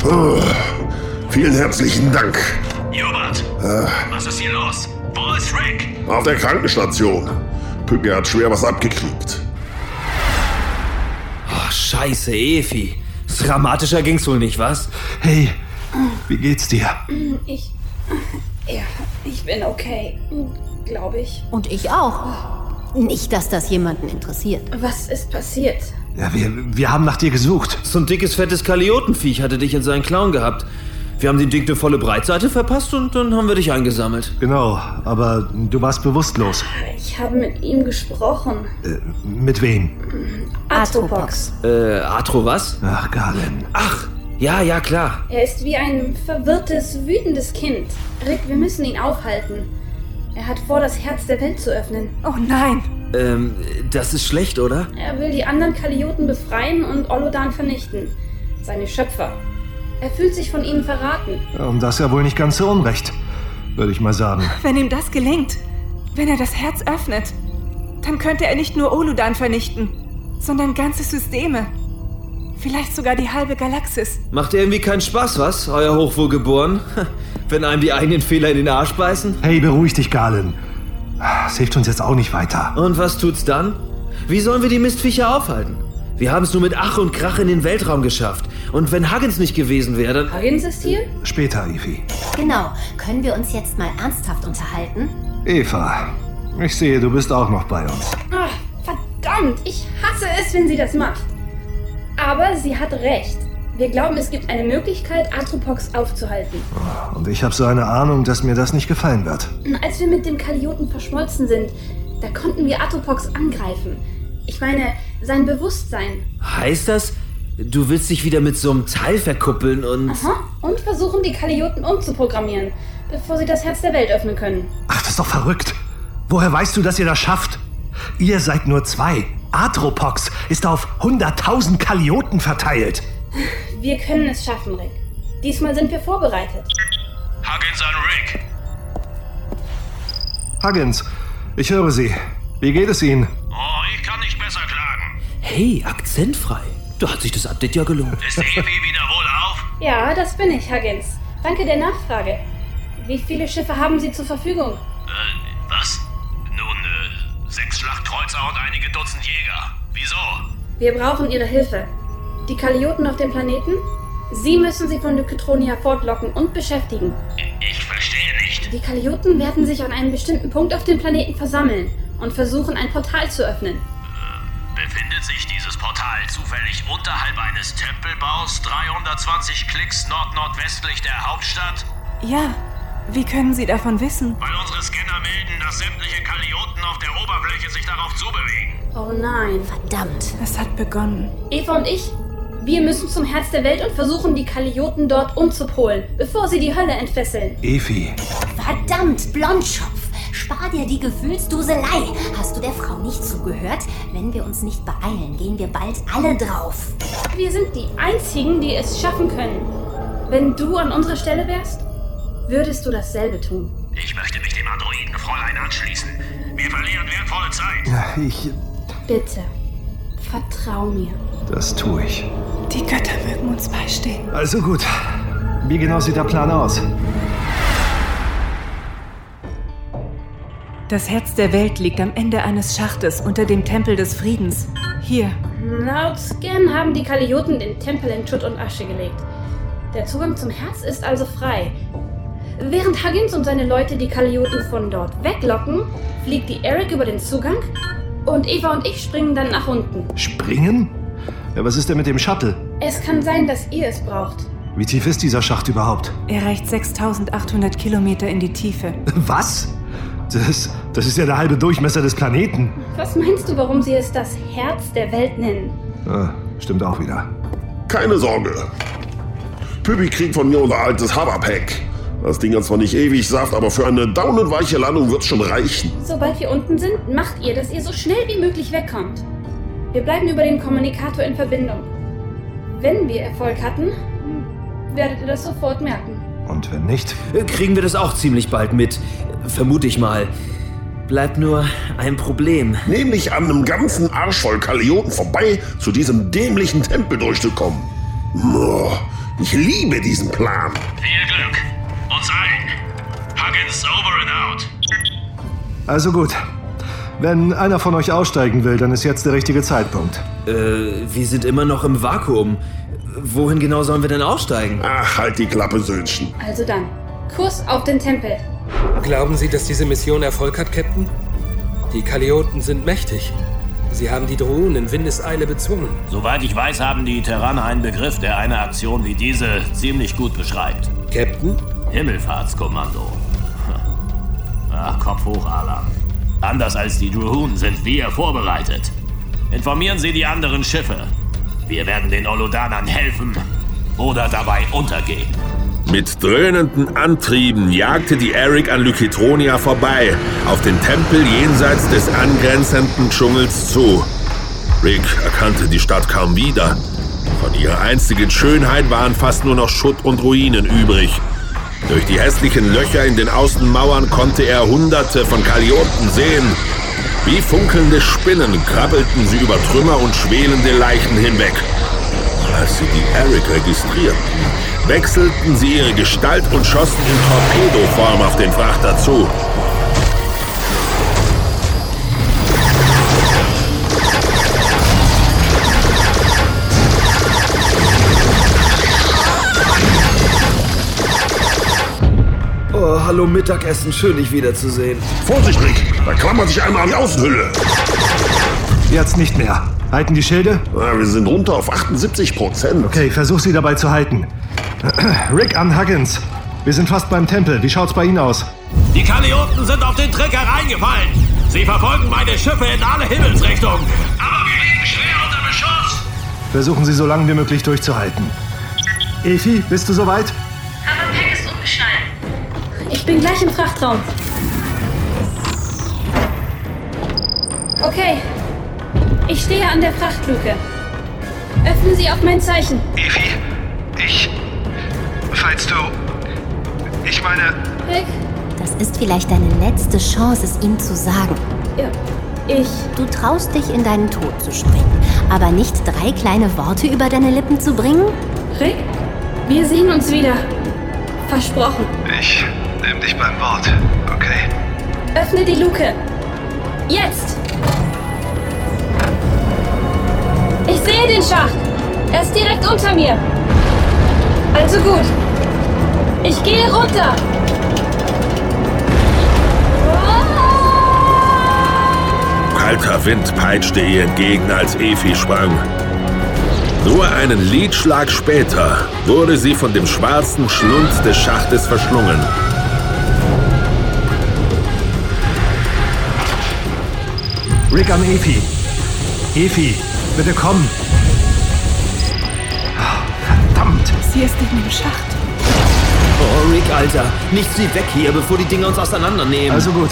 Oh, vielen herzlichen Dank. Hubert, Äh, was ist hier los? Wo ist Rick? auf der Krankenstation. Pücke hat schwer was abgekriegt. Oh, scheiße, Efi. Dramatischer ging's wohl nicht, was? Hey, wie geht's dir? Ich. Ja, ich bin okay. Glaube ich. Und ich auch. Nicht, dass das jemanden interessiert. Was ist passiert? Ja, wir, wir haben nach dir gesucht. So ein dickes, fettes Kaliotenviech hatte dich in seinen Klauen gehabt. Wir haben Ding eine volle Breitseite verpasst und dann haben wir dich eingesammelt. Genau, aber du warst bewusstlos. Ich habe mit ihm gesprochen. Äh, mit wem? Atropox. Äh, Atro was? Ach, Galen. Ach, ja, ja, klar. Er ist wie ein verwirrtes, wütendes Kind. Rick, wir müssen ihn aufhalten. Er hat vor, das Herz der Welt zu öffnen. Oh nein! Ähm, das ist schlecht, oder? Er will die anderen Kalioten befreien und Olodan vernichten. Seine Schöpfer. Er fühlt sich von ihnen verraten. Und das ja wohl nicht ganz so unrecht, würde ich mal sagen. Wenn ihm das gelingt, wenn er das Herz öffnet, dann könnte er nicht nur Oludan vernichten, sondern ganze Systeme. Vielleicht sogar die halbe Galaxis. Macht irgendwie keinen Spaß, was, euer Hochwohlgeboren? Wenn einem die eigenen Fehler in den Arsch beißen? Hey, beruhig dich, Galen. Das hilft uns jetzt auch nicht weiter. Und was tut's dann? Wie sollen wir die Mistviecher aufhalten? Wir haben es nur mit Ach und Krach in den Weltraum geschafft. Und wenn Huggins nicht gewesen wäre, dann... Huggins ist hier? Später, Evie. Genau. Können wir uns jetzt mal ernsthaft unterhalten? Eva, ich sehe, du bist auch noch bei uns. Ach, verdammt! Ich hasse es, wenn sie das macht. Aber sie hat recht. Wir glauben, es gibt eine Möglichkeit, Atropox aufzuhalten. Und ich habe so eine Ahnung, dass mir das nicht gefallen wird. Als wir mit dem Kalioten verschmolzen sind, da konnten wir Atropox angreifen. Ich meine, sein Bewusstsein. Heißt das, du willst dich wieder mit so einem Teil verkuppeln und... Aha. Und versuchen, die Kalioten umzuprogrammieren, bevor sie das Herz der Welt öffnen können. Ach, das ist doch verrückt. Woher weißt du, dass ihr das schafft? Ihr seid nur zwei. Atropox ist auf 100.000 Kalioten verteilt. Wir können es schaffen, Rick. Diesmal sind wir vorbereitet. Huggins an Rick. Huggins, ich höre Sie. Wie geht es Ihnen? Oh, ich kann nicht besser klagen. Hey, akzentfrei. Da hat sich das Update ja gelohnt. Ist Evie wieder wohlauf? Ja, das bin ich, Huggins. Danke der Nachfrage. Wie viele Schiffe haben Sie zur Verfügung? Äh, was? Nun, äh, sechs Schlachtkreuzer und einige Dutzend Jäger. Wieso? Wir brauchen Ihre Hilfe. Die Kalioten auf dem Planeten? Sie müssen sie von Lykotronia fortlocken und beschäftigen. Ich verstehe nicht. Die Kalioten werden sich an einem bestimmten Punkt auf dem Planeten versammeln und versuchen, ein Portal zu öffnen. Befindet sich dieses Portal zufällig unterhalb eines Tempelbaus 320 Klicks nord-nordwestlich der Hauptstadt? Ja, wie können Sie davon wissen? Weil unsere Scanner melden, dass sämtliche Kalioten auf der Oberfläche sich darauf zubewegen. Oh nein. Verdammt. Es hat begonnen. Eva und ich, wir müssen zum Herz der Welt und versuchen, die Kalioten dort umzupolen, bevor sie die Hölle entfesseln. Evi. Verdammt, Blondschopf. Spar dir die Gefühlsduselei. Hast du der Frau nicht zugehört? Wenn wir uns nicht beeilen, gehen wir bald alle drauf. Wir sind die Einzigen, die es schaffen können. Wenn du an unserer Stelle wärst, würdest du dasselbe tun. Ich möchte mich dem Androidenfräulein anschließen. Wir verlieren wertvolle Zeit. Ja, ich. Bitte, vertrau mir. Das tue ich. Die Götter mögen uns beistehen. Also gut. Wie genau sieht der Plan aus? Das Herz der Welt liegt am Ende eines Schachtes unter dem Tempel des Friedens. Hier. Laut Scan haben die Kalioten den Tempel in Schutt und Asche gelegt. Der Zugang zum Herz ist also frei. Während Huggins und seine Leute die Kalioten von dort weglocken, fliegt die Eric über den Zugang und Eva und ich springen dann nach unten. Springen? Ja, was ist denn mit dem Shuttle? Es kann sein, dass ihr es braucht. Wie tief ist dieser Schacht überhaupt? Er reicht 6800 Kilometer in die Tiefe. Was? Das, das ist ja der halbe Durchmesser des Planeten. Was meinst du, warum sie es das Herz der Welt nennen? Ah, stimmt auch wieder. Keine Sorge. Püppi kriegt von mir unser altes Hoverpack. Das Ding hat zwar nicht ewig Saft, aber für eine daunenweiche Landung wird's schon reichen. Sobald wir unten sind, macht ihr, dass ihr so schnell wie möglich wegkommt. Wir bleiben über den Kommunikator in Verbindung. Wenn wir Erfolg hatten, werdet ihr das sofort merken. Und wenn nicht? Kriegen wir das auch ziemlich bald mit. Vermute ich mal. Bleibt nur ein Problem. Nämlich an einem ganzen Arsch voll Kalioten vorbei zu diesem dämlichen Tempel durchzukommen. Ich liebe diesen Plan. Viel Glück. Uns allen. Huggins over and out. Also gut. Wenn einer von euch aussteigen will, dann ist jetzt der richtige Zeitpunkt. Äh, wir sind immer noch im Vakuum. Wohin genau sollen wir denn aussteigen? Ach, halt die Klappe, Söhnchen. Also dann, Kurs auf den Tempel. Glauben Sie, dass diese Mission Erfolg hat, Captain? Die Kalioten sind mächtig. Sie haben die Drohnen in Windeseile bezwungen. Soweit ich weiß, haben die Terraner einen Begriff, der eine Aktion wie diese ziemlich gut beschreibt. Captain? Himmelfahrtskommando. Ach, Kopf hoch, Alan. Anders als die Drahoon sind wir vorbereitet. Informieren Sie die anderen Schiffe. Wir werden den Olodanern helfen oder dabei untergehen. Mit dröhnenden Antrieben jagte die Eric an Lykitronia vorbei, auf den Tempel jenseits des angrenzenden Dschungels zu. Rick erkannte die Stadt kaum wieder. Von ihrer einzigen Schönheit waren fast nur noch Schutt und Ruinen übrig. Durch die hässlichen Löcher in den Außenmauern konnte er hunderte von Kalioten sehen. Wie funkelnde Spinnen krabbelten sie über Trümmer und schwelende Leichen hinweg. Als sie die Eric registrierten, wechselten sie ihre Gestalt und schossen in Torpedoform auf den Frachter zu. Oh, hallo Mittagessen, schön dich wiederzusehen. Vorsicht, Rick, da klammert sich einmal an die Außenhülle. Jetzt nicht mehr. Halten die Schilde? Ja, wir sind runter auf 78 Prozent. Okay, versuch sie dabei zu halten. Rick an Huggins. Wir sind fast beim Tempel. Wie schaut's bei Ihnen aus? Die Kalioten sind auf den Trick hereingefallen. Sie verfolgen meine Schiffe in alle Himmelsrichtungen. Aber wir liegen schwer unter Beschuss. Versuchen Sie so lange wie möglich durchzuhalten. Efi, bist du soweit? Bin gleich im Frachtraum. Okay. Ich stehe an der Frachtluke. Öffnen Sie auf mein Zeichen. Efi, ich. Falls du. Ich meine. Rick, Das ist vielleicht deine letzte Chance, es ihm zu sagen. Ja, ich. Du traust dich, in deinen Tod zu springen, aber nicht drei kleine Worte über deine Lippen zu bringen? Rick, wir sehen uns wieder. Versprochen. Ich nehm dich beim Wort, okay? Öffne die Luke. Jetzt! Ich sehe den Schacht. Er ist direkt unter mir. Also gut. Ich gehe runter. Kalter Wind peitschte ihr entgegen, als Efi sprang. Nur einen Lidschlag später wurde sie von dem schwarzen Schlund des Schachtes verschlungen. Rick an Efi. Efi, bitte komm. Verdammt. Sie ist in dem Schacht. Oh, Rick, Alter. Nicht sie weg hier, bevor die Dinger uns auseinandernehmen. Also gut.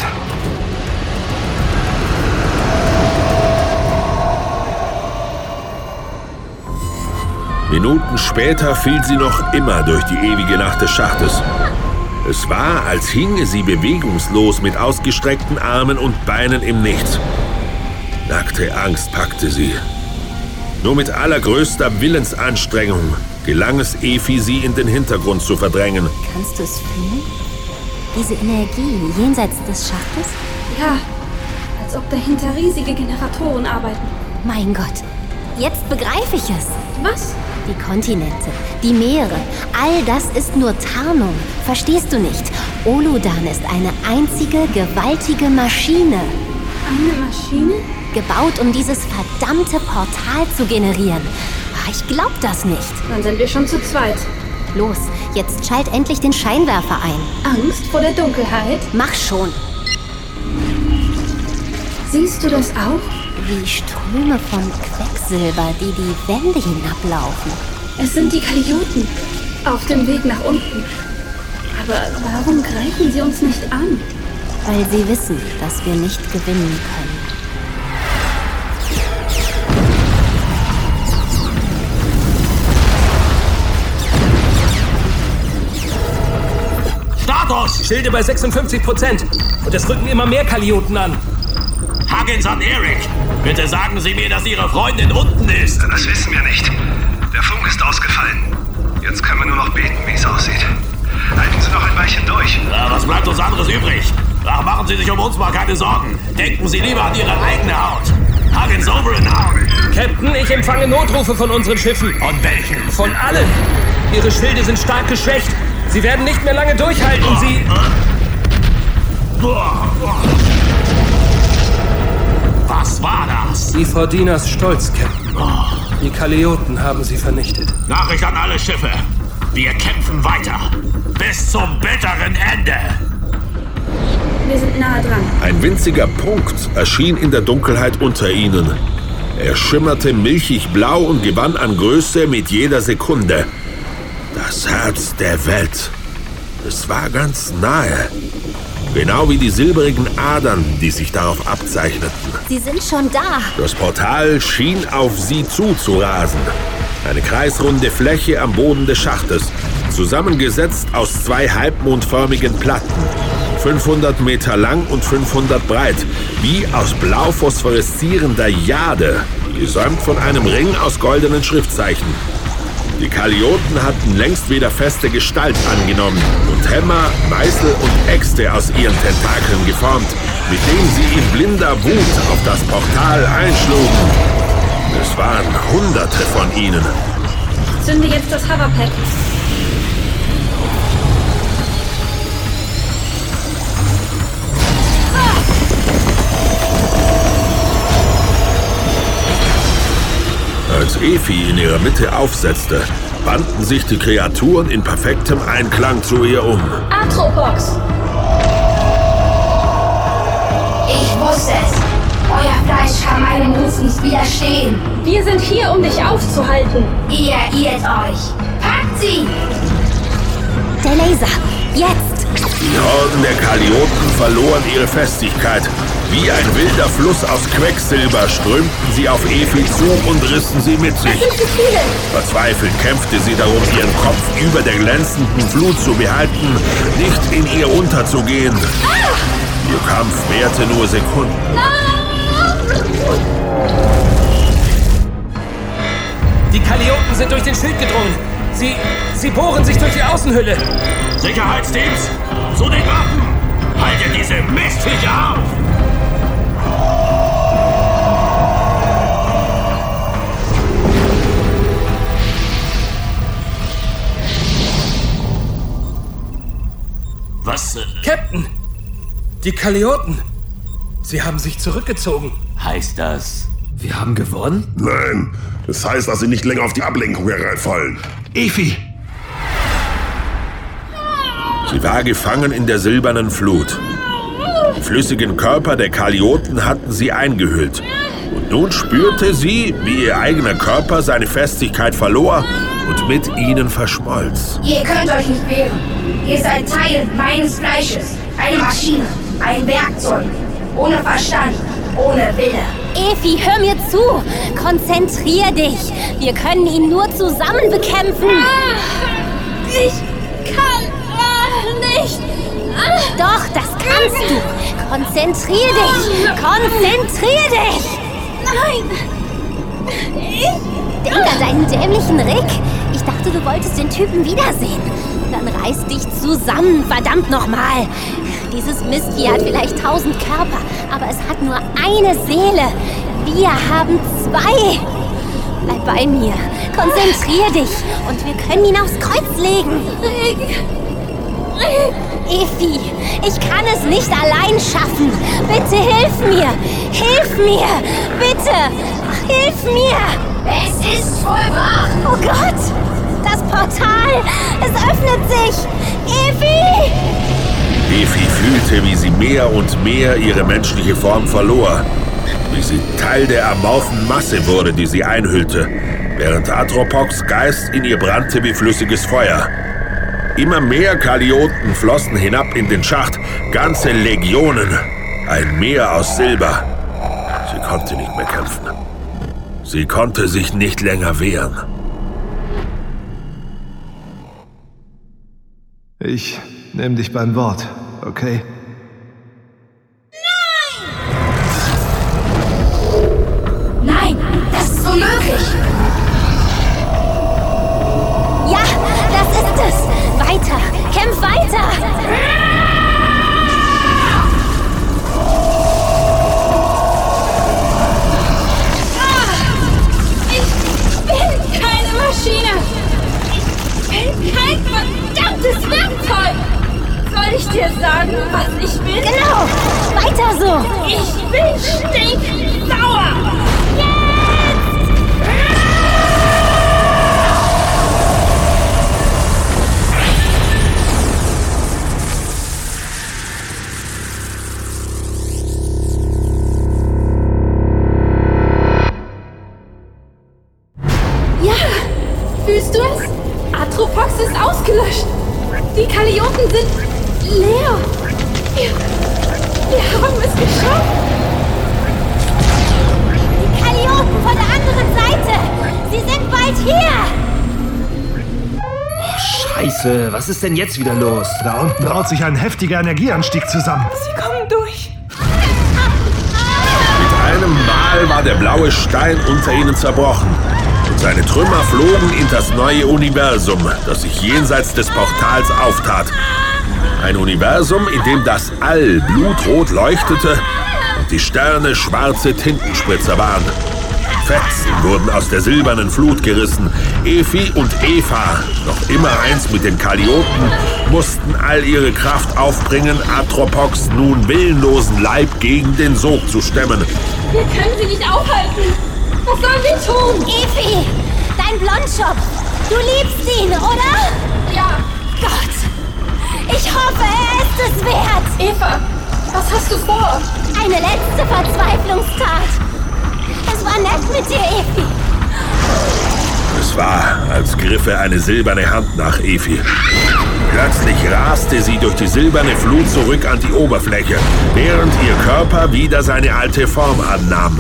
Minuten später fiel sie noch immer durch die ewige Nacht des Schachtes. Es war, als hinge sie bewegungslos mit ausgestreckten Armen und Beinen im Nichts. Nackte Angst packte sie. Nur mit allergrößter Willensanstrengung gelang es Efi, sie in den Hintergrund zu verdrängen. Kannst du es fühlen? Diese Energie jenseits des Schachtes? Ja, als ob dahinter riesige Generatoren arbeiten. Mein Gott, jetzt begreife ich es. Was? Die Kontinente, die Meere, all das ist nur Tarnung. Verstehst du nicht? Oludan ist eine einzige gewaltige Maschine. Eine Maschine? Gebaut, um dieses verdammte Portal zu generieren. Ah, Ich glaub das nicht. Dann sind wir schon zu zweit. Los, jetzt schalt endlich den Scheinwerfer ein. Angst vor der Dunkelheit? Mach schon. Siehst du das auch? Wie Ströme von Quecksilber, die die Wände hinablaufen. Es sind die Kalioten. Auf dem Weg nach unten. Aber warum greifen sie uns nicht an? Weil sie wissen, dass wir nicht gewinnen können. Schilde bei 56 Prozent. Und es rücken immer mehr Kalioten an. Huggins an Eric. Bitte sagen Sie mir, dass Ihre Freundin unten ist. Das wissen wir nicht. Der Funk ist ausgefallen. Jetzt können wir nur noch beten, wie es aussieht. Halten Sie noch ein Weilchen durch. Ja, was bleibt uns anderes übrig? Ach, machen Sie sich um uns mal keine Sorgen. Denken Sie lieber an Ihre eigene Haut. Huggins over and out. Captain, ich empfange Notrufe von unseren Schiffen. Von welchen? Von allen. Ihre Schilde sind stark geschwächt. Sie werden nicht mehr lange durchhalten. Sie. Was war das? Die Fordinas Stolz, Captain. Die Kalioten haben sie vernichtet. Nachricht an alle Schiffe. Wir kämpfen weiter. Bis zum bitteren Ende. Wir sind nahe dran. Ein winziger Punkt erschien in der Dunkelheit unter ihnen. Er schimmerte milchig blau und gewann an Größe mit jeder Sekunde. Das Herz der Welt. Es war ganz nahe. Genau wie die silberigen Adern, die sich darauf abzeichneten. Sie sind schon da. Das Portal schien auf sie zuzurasen. Eine kreisrunde Fläche am Boden des Schachtes, zusammengesetzt aus zwei halbmondförmigen Platten. 500 Meter lang und 500 breit, wie aus blau phosphoreszierender Jade, gesäumt von einem Ring aus goldenen Schriftzeichen. Die Kalioten hatten längst wieder feste Gestalt angenommen und Hämmer, Meißel und Äxte aus ihren Tentakeln geformt, mit denen sie in blinder Wut auf das Portal einschlugen. Es waren Hunderte von ihnen. Zünde jetzt das Hoverpad. Als Efi in ihrer Mitte aufsetzte, banden sich die Kreaturen in perfektem Einklang zu ihr um. Atropox! Ich wusste es. Euer Fleisch kann meinem Ruf nicht widerstehen. Wir sind hier, um dich aufzuhalten. Ihr irrt euch. Packt sie! Der Laser. Jetzt. Die Horden der Kalioten verloren ihre Festigkeit. Wie ein wilder Fluss aus Quecksilber strömten sie auf Efi zu und rissen sie mit sich. Verzweifelt kämpfte sie darum, ihren Kopf über der glänzenden Flut zu behalten, nicht in ihr unterzugehen. Ihr Kampf währte nur Sekunden. Die Kalioten sind durch den Schild gedrungen. Sie, sie bohren sich durch die Außenhülle. Sicherheitsteams, zu den Waffen! Haltet diese Mistviecher auf! Was? Äh, Captain! Die Kalioten! Sie haben sich zurückgezogen. heißt das? Wir haben gewonnen? Nein, das heißt, dass sie nicht länger auf die Ablenkung hereinfallen. Efi! Sie war gefangen in der silbernen Flut. Die flüssigen Körper der Kalioten hatten sie eingehüllt. Und nun spürte sie, wie ihr eigener Körper seine Festigkeit verlor und mit ihnen verschmolz. Ihr könnt euch nicht wehren. Ihr seid Teil meines Fleisches. Eine Maschine. Ein Werkzeug. Ohne Verstand. Ohne Wille. Efi, hör mir zu. Konzentrier dich. Wir können ihn nur zusammen bekämpfen. Ich kann äh, nicht. Doch, das kannst du. Konzentrier dich. Konzentrier dich. Nein. Ich Denk an deinen dämlichen Rick. Dachte, du wolltest den Typen wiedersehen. Dann reiß dich zusammen, verdammt nochmal. Dieses Mistvieh hat vielleicht tausend Körper, aber es hat nur eine Seele. Wir haben zwei. Bleib bei mir. Konzentrier dich und wir können ihn aufs Kreuz legen. Effi, ich kann es nicht allein schaffen. Bitte hilf mir. Hilf mir. Bitte. Hilf mir. Es ist vollbracht. Oh Gott. Das Portal. Es öffnet sich. Effi. Efi fühlte, wie sie mehr und mehr ihre menschliche Form verlor. Wie sie Teil der amorphen Masse wurde, die sie einhüllte, während Atropox Geist in ihr brannte wie flüssiges Feuer. Immer mehr Kalioten flossen hinab in den Schacht, ganze Legionen, ein Meer aus Silber. Sie konnte nicht mehr kämpfen. Sie konnte sich nicht länger wehren. Ich nehme dich beim Wort, okay? Ist denn jetzt wieder los? Da unten braut sich ein heftiger Energieanstieg zusammen. Sie kommen durch. Mit einem Mal war der blaue Stein unter ihnen zerbrochen. Und seine Trümmer flogen in das neue Universum, das sich jenseits des Portals auftat. Ein Universum, in dem das All blutrot leuchtete und die Sterne schwarze Tintenspritzer waren. Fetzen wurden aus der silbernen Flut gerissen. Efi und Eva, noch immer eins mit den Kalioten, mussten all ihre Kraft aufbringen, Atropox nun willenlosen Leib gegen den Sog zu stemmen. Wir können sie nicht aufhalten. Was sollen wir tun? Efi, dein Blondschopf. Du liebst ihn, oder? Ja. Gott, ich hoffe, er ist es wert. Eva, was hast du vor? Eine letzte Verzweiflungstat. Es war nett mit dir, Efi. Es war, als griffe eine silberne Hand nach Efi. Plötzlich raste sie durch die silberne Flut zurück an die Oberfläche, während ihr Körper wieder seine alte Form annahm.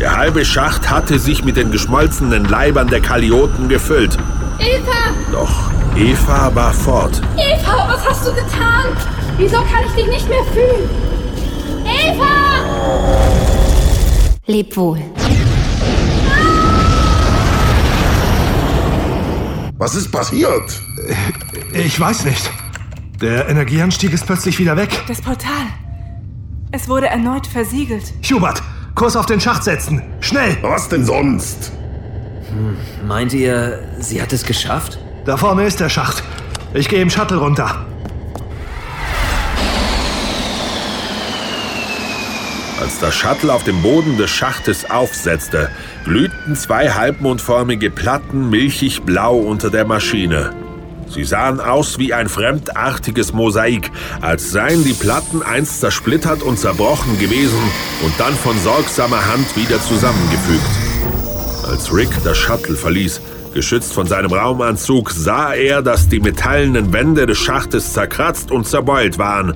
Der halbe Schacht hatte sich mit den geschmolzenen Leibern der Kalioten gefüllt. Eva! Doch Eva war fort. Eva, was hast du getan? Wieso kann ich dich nicht mehr fühlen? Eva! Leb wohl. Was ist passiert? Ich weiß nicht. Der Energieanstieg ist plötzlich wieder weg. Das Portal. Es wurde erneut versiegelt. Hubert, Kurs auf den Schacht setzen. Schnell! Was denn sonst? Hm, meint ihr, sie hat es geschafft? Da vorne ist der Schacht. Ich gehe im Shuttle runter. Als das Shuttle auf dem Boden des Schachtes aufsetzte, glühten zwei halbmondförmige Platten milchig blau unter der Maschine. Sie sahen aus wie ein fremdartiges Mosaik, als seien die Platten einst zersplittert und zerbrochen gewesen und dann von sorgsamer Hand wieder zusammengefügt. Als Rick das Shuttle verließ, geschützt von seinem Raumanzug, sah er, dass die metallenen Wände des Schachtes zerkratzt und zerbeult waren.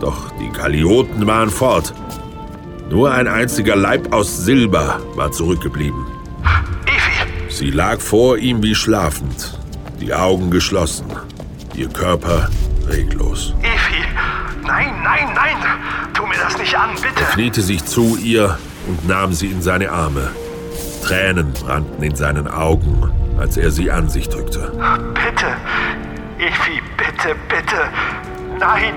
Doch die Kalioten waren fort. Nur ein einziger Leib aus Silber war zurückgeblieben. Sie lag vor ihm wie schlafend, die Augen geschlossen, ihr Körper reglos. Efi! Nein, nein, nein! Tu mir das nicht an, bitte! Er kniete sich zu ihr und nahm sie in seine Arme. Tränen brannten in seinen Augen, als er sie an sich drückte. Bitte! Efi, bitte, bitte! Nein!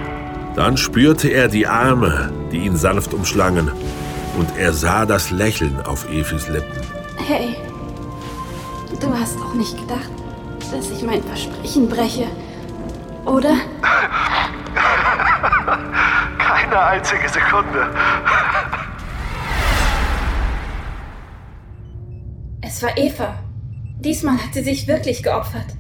Dann spürte er die Arme, die ihn sanft umschlangen, und er sah das Lächeln auf Efis Lippen. Hey, du hast doch nicht gedacht, dass ich mein Versprechen breche, oder? Keine einzige Sekunde. Es war Eva. Diesmal hat sie sich wirklich geopfert.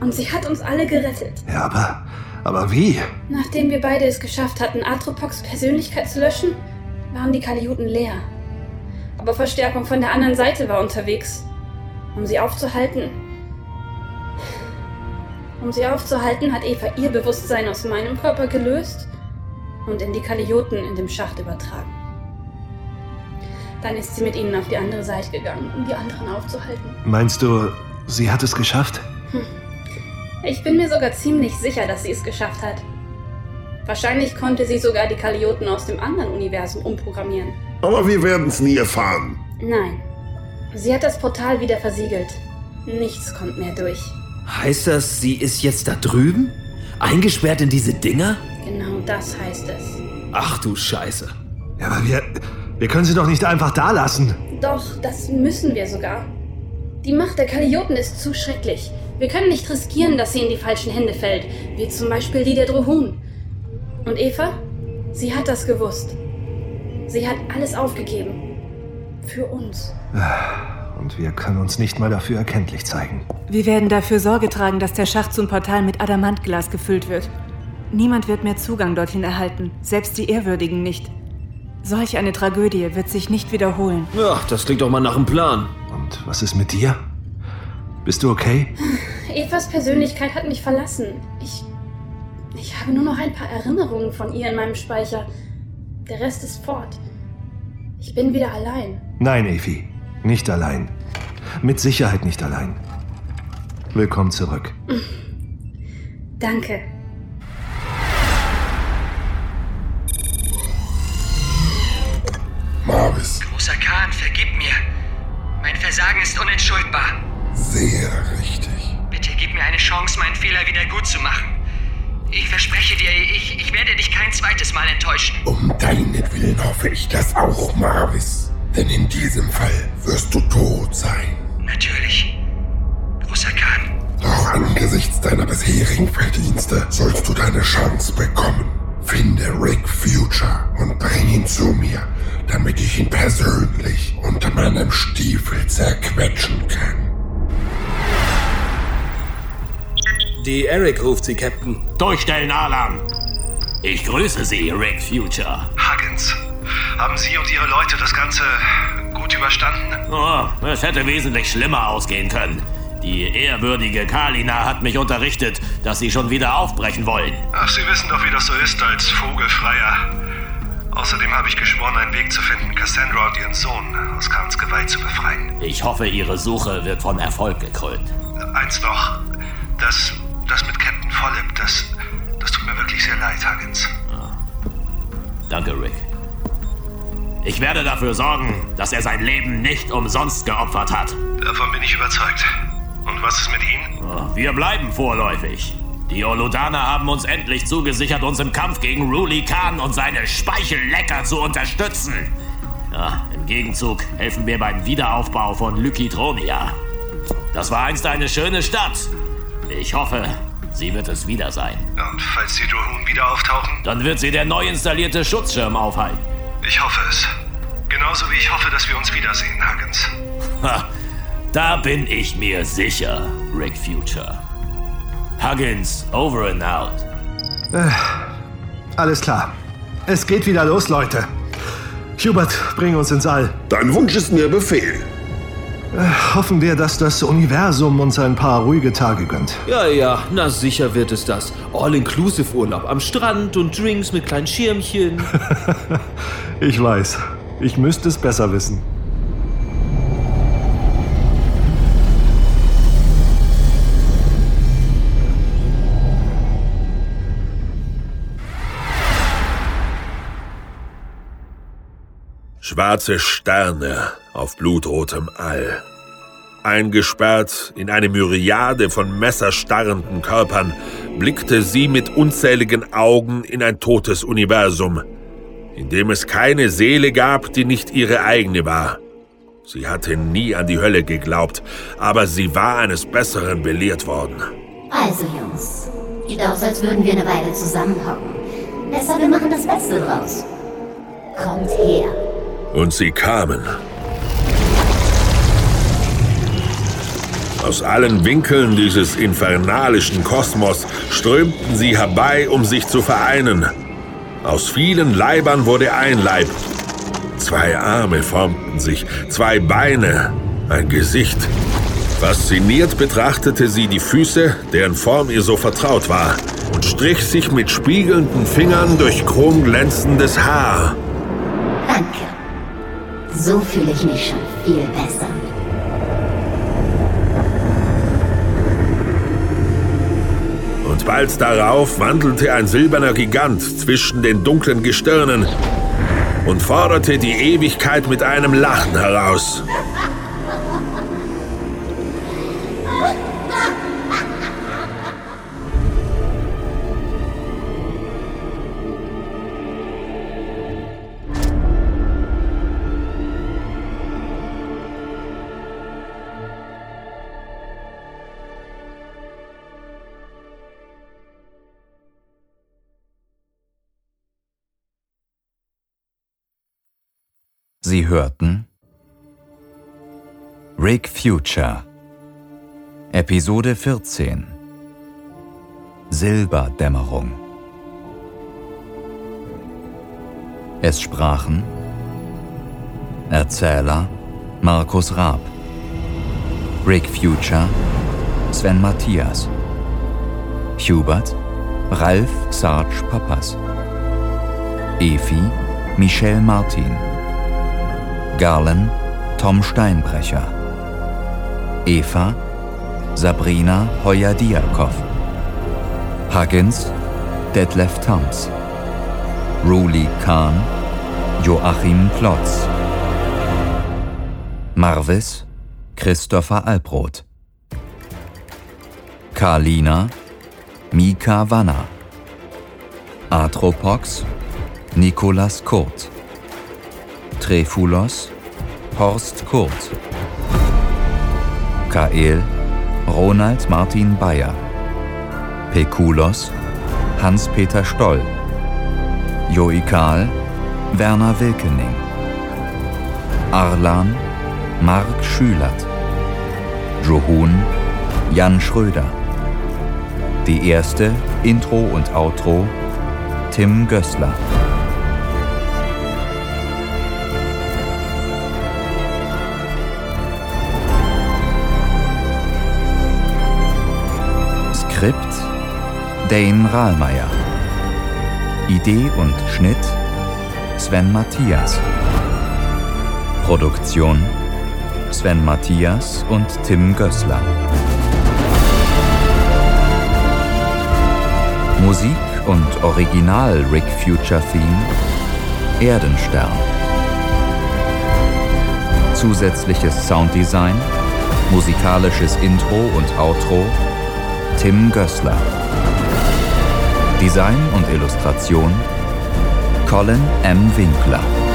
Und sie hat uns alle gerettet. Ja, aber. Aber wie? Nachdem wir beide es geschafft hatten, Atropox Persönlichkeit zu löschen, waren die Kalioten leer. Aber Verstärkung von der anderen Seite war unterwegs. Um sie aufzuhalten. Um sie aufzuhalten, hat Eva ihr Bewusstsein aus meinem Körper gelöst und in die Kalioten in dem Schacht übertragen. Dann ist sie mit ihnen auf die andere Seite gegangen, um die anderen aufzuhalten. Meinst du, sie hat es geschafft? Hm. Ich bin mir sogar ziemlich sicher, dass sie es geschafft hat. Wahrscheinlich konnte sie sogar die Kalioten aus dem anderen Universum umprogrammieren. Aber wir werden es nie erfahren. Nein. Sie hat das Portal wieder versiegelt. Nichts kommt mehr durch. Heißt das, sie ist jetzt da drüben? Eingesperrt in diese Dinger? Genau das heißt es. Ach du Scheiße. Ja, aber wir, wir können sie doch nicht einfach da lassen. Doch, das müssen wir sogar. Die Macht der Kalioten ist zu schrecklich. Wir können nicht riskieren, dass sie in die falschen Hände fällt, wie zum Beispiel die der Drohun. Und Eva? Sie hat das gewusst. Sie hat alles aufgegeben. Für uns. Und wir können uns nicht mal dafür erkenntlich zeigen. Wir werden dafür Sorge tragen, dass der Schacht zum Portal mit Adamantglas gefüllt wird. Niemand wird mehr Zugang dorthin erhalten, selbst die Ehrwürdigen nicht. Solch eine Tragödie wird sich nicht wiederholen. Ja, das klingt doch mal nach einem Plan. Und was ist mit dir? Bist du okay? Evas Persönlichkeit hat mich verlassen. Ich. Ich habe nur noch ein paar Erinnerungen von ihr in meinem Speicher. Der Rest ist fort. Ich bin wieder allein. Nein, Evi. Nicht allein. Mit Sicherheit nicht allein. Willkommen zurück. Danke. Marvis, Großer Khan, vergib mir. Mein Versagen ist unentschuldbar. Sehr richtig. Bitte gib mir eine Chance, meinen Fehler wieder gut zu machen. Ich verspreche dir, ich, ich werde dich kein zweites Mal enttäuschen. Um deinetwillen hoffe ich das auch, Marvis. Denn in diesem Fall wirst du tot sein. Natürlich. Großer Khan. Doch angesichts deiner bisherigen Verdienste sollst du deine Chance bekommen. Finde Rick Future und bring ihn zu mir, damit ich ihn persönlich unter meinem Stiefel zerquetschen kann. Die Eric ruft Sie, Captain. Durchstellen, Alarm! Ich grüße Sie, Rick Future. Huggins, haben Sie und Ihre Leute das Ganze gut überstanden? Oh, es hätte wesentlich schlimmer ausgehen können. Die ehrwürdige Kalina hat mich unterrichtet, dass Sie schon wieder aufbrechen wollen. Ach, Sie wissen doch, wie das so ist als Vogelfreier. Außerdem habe ich geschworen, einen Weg zu finden, Cassandra und ihren Sohn aus Khans Gewalt zu befreien. Ich hoffe, Ihre Suche wird von Erfolg gekrönt. Eins noch. Das, das mit Captain Follip, das, das tut mir wirklich sehr leid, Huggins. Danke, Rick. Ich werde dafür sorgen, dass er sein Leben nicht umsonst geopfert hat. Davon bin ich überzeugt. Und was ist mit Ihnen? Oh, Wir bleiben vorläufig. Die Oludaner haben uns endlich zugesichert, uns im Kampf gegen Ruli Khan und seine Speichellecker zu unterstützen. Ja, Im Gegenzug helfen wir beim Wiederaufbau von Lykitronia. Das war einst eine schöne Stadt. Ich hoffe, sie wird es wieder sein. Und falls die Drohnen wieder auftauchen? Dann wird sie der neu installierte Schutzschirm aufhalten. Ich hoffe es. Genauso wie ich hoffe, dass wir uns wiedersehen, Huggins. Ha, da bin ich mir sicher, Rick Future. Huggins, over and out. Äh, alles klar. Es geht wieder los, Leute. Hubert, bring uns ins All. Dein Wunsch ist mir Befehl. Hoffen wir, dass das Universum uns ein paar ruhige Tage gönnt. Ja, ja, na sicher wird es das. All-Inclusive-Urlaub am Strand und Drinks mit kleinen Schirmchen. Ich weiß. Ich müsste es besser wissen. Schwarze Sterne auf blutrotem All. Eingesperrt in eine Myriade von messerstarrenden Körpern, blickte sie mit unzähligen Augen in ein totes Universum, in dem es keine Seele gab, die nicht ihre eigene war. Sie hatte nie an die Hölle geglaubt, aber sie war eines Besseren belehrt worden. Also, Jungs. Sieht aus, als würden wir eine Weile zusammenhocken. Besser, wir machen das Beste draus. Kommt her. Und sie kamen. Aus allen Winkeln dieses infernalischen Kosmos strömten sie herbei, um sich zu vereinen. Aus vielen Leibern wurde ein Leib. Zwei Arme formten sich, zwei Beine, ein Gesicht. Fasziniert betrachtete sie die Füße, deren Form ihr so vertraut war, und strich sich mit spiegelnden Fingern durch chromglänzendes Haar. Danke. So fühle ich mich schon viel besser. Und bald darauf wandelte ein silberner Gigant zwischen den dunklen Gestirnen und forderte die Ewigkeit mit einem Lachen heraus. Sie hörten Rick Future Episode 14 Silberdämmerung. Es sprachen Erzähler Markus Raab Rick Future Sven Matthias Hubert Ralf Sarge Pappas Efi Michelle Martin Garlen Tom Steinbrecher. Eva Sabrina Heuer-Diakow Huggins Detlef Tams Ruli Kahn Joachim Plotz Marvis Christopher Albrot Karlina Mika Wanner. Atropox Nikolas Kurt Trefulos Horst Kurt Kael Ronald Martin Bayer Pekulos Hans-Peter Stoll Joikal Werner Wilkening Arlan Mark Schülert Johun Jan Schröder. Die erste Intro und Outro Tim Gößler Skript Dane Rahlmeier. Idee und Schnitt Sven Matthias. Produktion Sven Matthias und Tim Gößler. Musik und Original Rick Future Theme Erdenstern. Zusätzliches Sounddesign, musikalisches Intro und Outro Tim Gößler. Design und Illustration Colin M. Winkler.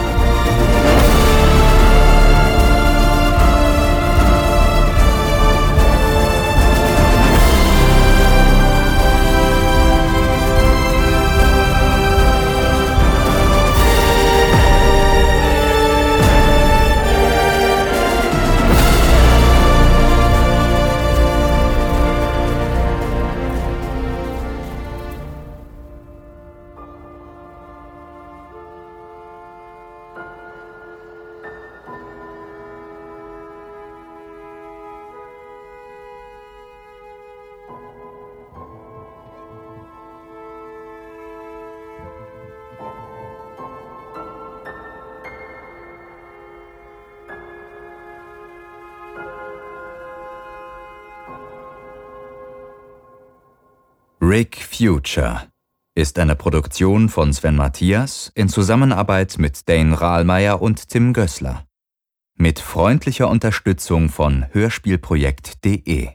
Rick Future ist eine Produktion von Sven Matthias in Zusammenarbeit mit Dane Rahlmeier und Tim Gößler. Mit freundlicher Unterstützung von Hörspielprojekt.de